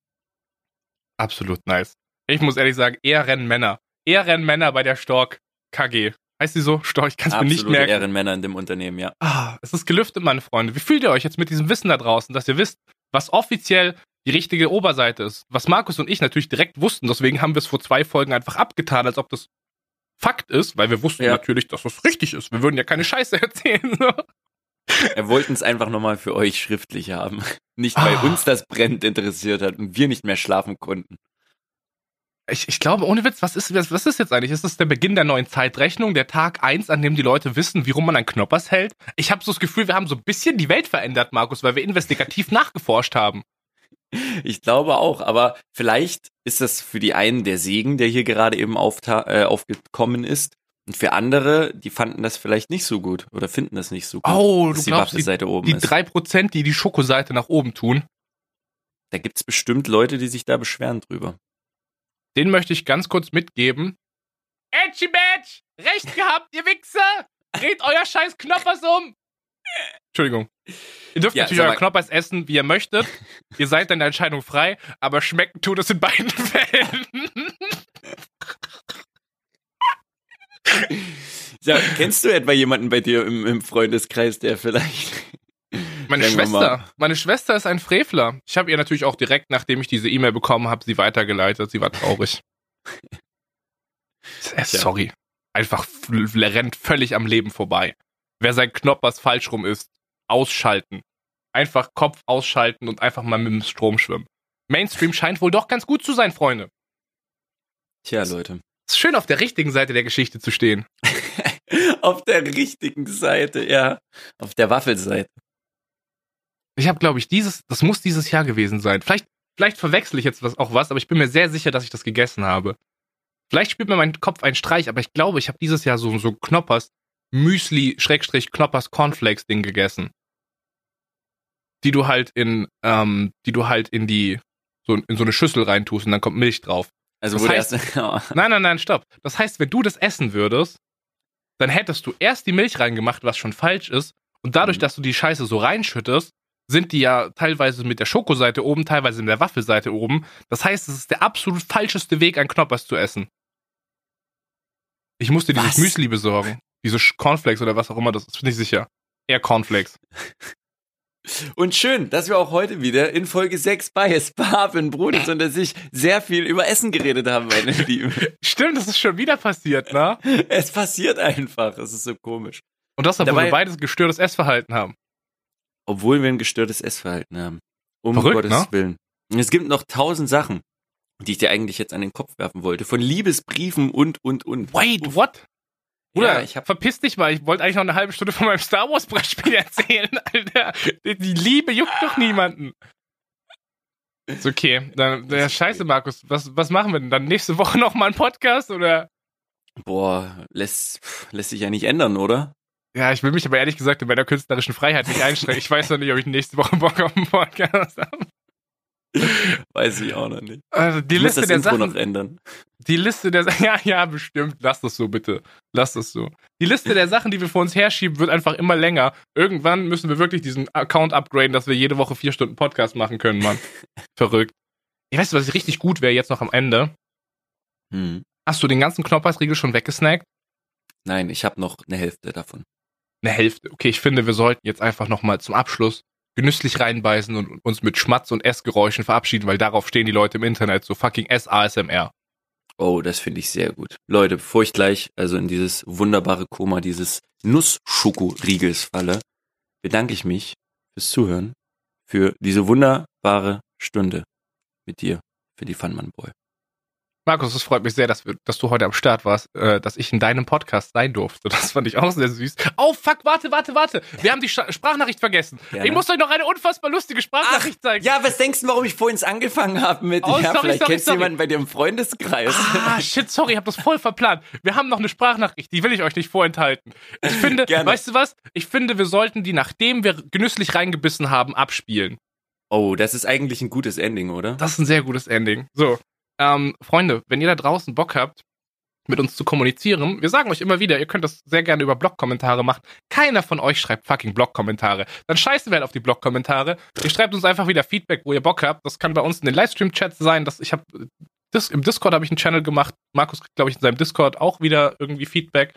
Absolut nice. Ich muss ehrlich sagen, eher rennen Männer. Eher rennen Männer bei der Stork KG. Heißt sie so? Stork, ich kann es mir nicht merken. Ehrenmänner in dem Unternehmen, ja. Ah, es ist gelüftet, meine Freunde. Wie fühlt ihr euch jetzt mit diesem Wissen da draußen, dass ihr wisst, was offiziell die richtige Oberseite ist? Was Markus und ich natürlich direkt wussten, deswegen haben wir es vor zwei Folgen einfach abgetan, als ob das Fakt ist, weil wir wussten Ja. natürlich, dass das richtig ist. Wir würden ja keine Scheiße erzählen. Wir wollten es einfach nochmal für euch schriftlich haben. Nicht, weil Ah. uns das brennend interessiert hat und wir nicht mehr schlafen konnten. Ich, ich glaube, ohne Witz, was ist, was, was ist jetzt eigentlich? Ist das der Beginn der neuen Zeitrechnung, der Tag eins, an dem die Leute wissen, wie rum man ein Knoppers hält? Ich habe so das Gefühl, wir haben so ein bisschen die Welt verändert, Markus, weil wir investigativ nachgeforscht haben. Ich glaube auch, aber vielleicht ist das für die einen der Segen, der hier gerade eben aufta äh, aufgekommen ist. Und für andere, die fanden das vielleicht nicht so gut oder finden das nicht so gut. Oh, du die glaubst, die, Waffelseite oben die ist. drei Prozent, die die Schokoseite nach oben tun, Da gibt's bestimmt Leute, die sich da beschweren drüber. Den möchte ich ganz kurz mitgeben. Edgy Badge! Recht gehabt, ihr Wichser! Dreht euer scheiß Knoppers um! Entschuldigung. Ihr dürft Ja, natürlich euer Knoppers essen, wie ihr möchtet. ihr seid in der Entscheidung frei, aber schmecken tut es in beiden Fällen. Ja, kennst du etwa jemanden bei dir im, im Freundeskreis, der vielleicht. Meine Schwester, meine Schwester ist ein Frevler. Ich habe ihr natürlich auch direkt, nachdem ich diese E-Mail bekommen habe, sie weitergeleitet. Sie war traurig. äh, sorry. Einfach rennt völlig am Leben vorbei. Wer sein Knoppers falsch rum ist, ausschalten. Einfach Kopf ausschalten und einfach mal mit dem Strom schwimmen. Mainstream scheint wohl doch ganz gut zu sein, Freunde. Tja, Leute. Es ist schön, auf der richtigen Seite der Geschichte zu stehen. Auf der richtigen Seite, ja. Auf der Waffelseite. Ich habe, glaube ich, dieses, das muss dieses Jahr gewesen sein. Vielleicht, vielleicht verwechsel ich jetzt was, auch was, aber ich bin mir sehr sicher, dass ich das gegessen habe. Vielleicht spielt mir mein Kopf einen Streich, aber ich glaube, ich habe dieses Jahr so, so Knoppers Müsli, Schrägstrich, Knoppers Cornflakes Ding gegessen. Die du halt in, ähm, die du halt in die, so, in so eine Schüssel reintust und dann kommt Milch drauf. Also Das heißt- erst. Oh, Nein, nein, nein, stopp. Das heißt, wenn du das essen würdest, dann hättest du erst die Milch reingemacht, was schon falsch ist. Und dadurch, Mhm. dass du die Scheiße so reinschüttest, sind die ja teilweise mit der Schokoseite oben, teilweise mit der Waffelseite oben. Das heißt, es ist der absolut falscheste Weg, ein Knoppers zu essen. Ich musste dieses Was? Müsli besorgen. Diese Cornflakes oder was auch immer, das ist nicht sicher. Eher Cornflakes. Und schön, dass wir auch heute wieder in Folge 6 bei Sparven, Bruder und dass ich sehr viel über Essen geredet haben, meine Lieben. Stimmt, das ist schon wieder passiert, ne? Es passiert einfach. Es ist so komisch. Und das, obwohl Dabei- wir beides gestörtes Essverhalten haben. Obwohl wir ein gestörtes Essverhalten haben. Um Verrückt, Gottes ne? Willen. Und es gibt noch tausend Sachen, die ich dir eigentlich jetzt an den Kopf werfen wollte. Von Liebesbriefen und, und, und. Wait, what? Bruder, Ja, ich hab- verpiss dich mal. Ich wollte eigentlich noch eine halbe Stunde von meinem Star Wars Brettspiel erzählen, Alter. Die Liebe juckt doch niemanden. Ist okay. Dann, ja, scheiße, Markus. Was, was machen wir denn? Dann nächste Woche noch mal einen Podcast oder? Boah, lässt, lässt sich ja nicht ändern, oder? Ja, ich will mich aber ehrlich gesagt in meiner künstlerischen Freiheit nicht einschränken. Ich weiß noch nicht, ob ich nächste Woche Bock auf einen Podcast habe. Weiß ich auch noch nicht. Also die Ich muss Liste das der Intro Sachen, noch ändern. die Liste der ja, ja, bestimmt. Lass das so bitte. Lass das so. Die Liste der Sachen, die wir vor uns herschieben, wird einfach immer länger. Irgendwann müssen wir wirklich diesen Account upgraden, dass wir jede Woche vier Stunden Podcast machen können, Mann. Verrückt. Ich weiß, was richtig gut wäre jetzt noch am Ende. Hm. Hast du den ganzen Knoppersriegel schon weggesnackt? Nein, ich habe noch eine Hälfte davon. Eine Hälfte. Okay, ich finde, wir sollten jetzt einfach nochmal zum Abschluss genüsslich reinbeißen und uns mit Schmatz- und Essgeräuschen verabschieden, weil darauf stehen die Leute im Internet, so fucking S-ASMR. Oh, das finde ich sehr gut. Leute, bevor ich gleich also in dieses wunderbare Koma dieses Nussschokoriegels falle, bedanke ich mich fürs Zuhören, für diese wunderbare Stunde mit dir, für die Funman Boy. Markus, es freut mich sehr, dass, wir, dass du heute am Start warst, äh, dass ich in deinem Podcast sein durfte. Das fand ich auch sehr süß. Oh, fuck, warte, warte, warte. Wir haben die Sta- Sprachnachricht vergessen. Gerne. Ich muss euch noch eine unfassbar lustige Sprachnachricht zeigen. ja, was denkst du, warum ich vorhin angefangen habe mit, Oh, ja, sorry, vielleicht sorry, kennst sorry. jemanden bei dir im Freundeskreis. Ah, shit, sorry, ich hab das voll verplant. Wir haben noch eine Sprachnachricht, die will ich euch nicht vorenthalten. Ich finde, Gerne. weißt du was? Ich finde, wir sollten die, nachdem wir genüsslich reingebissen haben, abspielen. Oh, das ist eigentlich ein gutes Ending, oder? Das ist ein sehr gutes Ending. So, ähm, Freunde, wenn ihr da draußen Bock habt, mit uns zu kommunizieren, wir sagen euch immer wieder, ihr könnt das sehr gerne über Blog-Kommentare machen. Keiner von euch schreibt fucking Blog-Kommentare. Dann scheißen wir halt auf die Blog-Kommentare. Ihr schreibt uns einfach wieder Feedback, wo ihr Bock habt. Das kann bei uns in den Livestream-Chats sein. Das, ich hab, das, Im Discord habe ich einen Channel gemacht. Markus kriegt, glaube ich, in seinem Discord auch wieder irgendwie Feedback.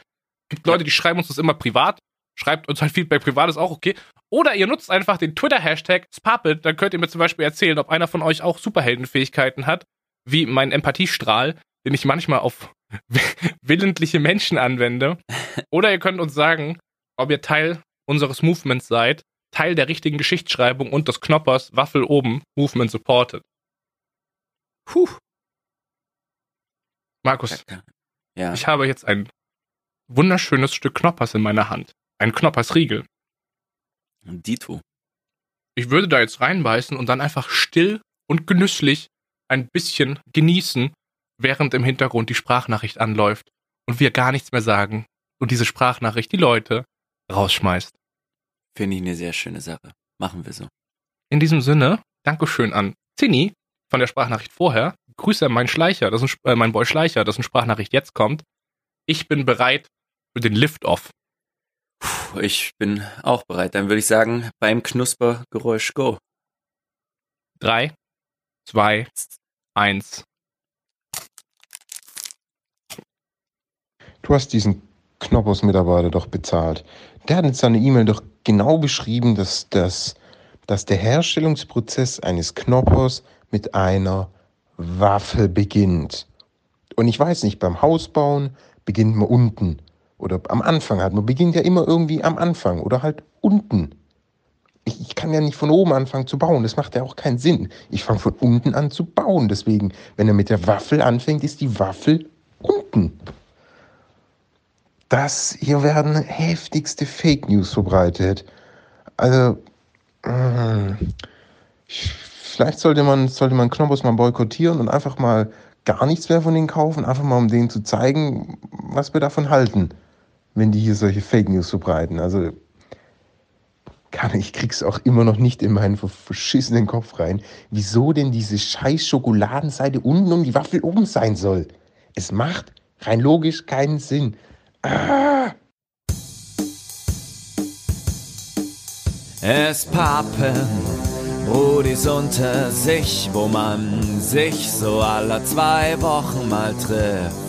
gibt Leute, die schreiben uns das immer privat. Schreibt uns halt Feedback privat, ist auch okay. Oder ihr nutzt einfach den Twitter-Hashtag Sparpit, dann könnt ihr mir zum Beispiel erzählen, ob einer von euch auch Superheldenfähigkeiten hat, wie mein Empathiestrahl, den ich manchmal auf willentliche Menschen anwende. Oder ihr könnt uns sagen, ob ihr Teil unseres Movements seid, Teil der richtigen Geschichtsschreibung und des Knoppers Waffel oben Movement supported. Puh. Markus, Ja. ich habe jetzt ein wunderschönes Stück Knoppers in meiner Hand. Ein Knoppersriegel. Dito. Ich würde da jetzt reinbeißen und dann einfach still und genüsslich ein bisschen genießen, während im Hintergrund die Sprachnachricht anläuft und wir gar nichts mehr sagen und diese Sprachnachricht die Leute rausschmeißt. Finde ich eine sehr schöne Sache. Machen wir so. In diesem Sinne, Dankeschön an Zinni von der Sprachnachricht vorher. Grüße an meinen Schleicher, das ist ein, äh, mein Boy Schleicher, dessen Sprachnachricht jetzt kommt. Ich bin bereit für den Lift-Off. Ich bin auch bereit. Dann würde ich sagen, beim Knuspergeräusch go. Drei, zwei, eins. Du hast diesen Knoppers-Mitarbeiter doch bezahlt. Der hat in seiner E-Mail doch genau beschrieben, dass, dass, dass der Herstellungsprozess eines Knoppers mit einer Waffe beginnt. Und ich weiß nicht, beim Hausbauen beginnt man unten. Oder am Anfang halt. Man beginnt ja immer irgendwie am Anfang oder halt unten. Ich, ich kann ja nicht von oben anfangen zu bauen. Das macht ja auch keinen Sinn. Ich fange von unten an zu bauen. Deswegen, wenn er mit der Waffel anfängt, ist die Waffel unten. Das hier werden heftigste Fake News verbreitet. Also, mm, ich, vielleicht sollte man, sollte man Knoppers mal boykottieren und einfach mal gar nichts mehr von denen kaufen, einfach mal um denen zu zeigen, was wir davon halten, wenn die hier solche Fake News verbreiten. Also, kann, ich krieg's auch immer noch nicht in meinen ver- verschissenen Kopf rein, wieso denn diese scheiß Schokoladenseite unten und die Waffel oben sein soll. Es macht rein logisch keinen Sinn. Es pappen Brudis unter sich, wo man sich so alle zwei Wochen mal trifft.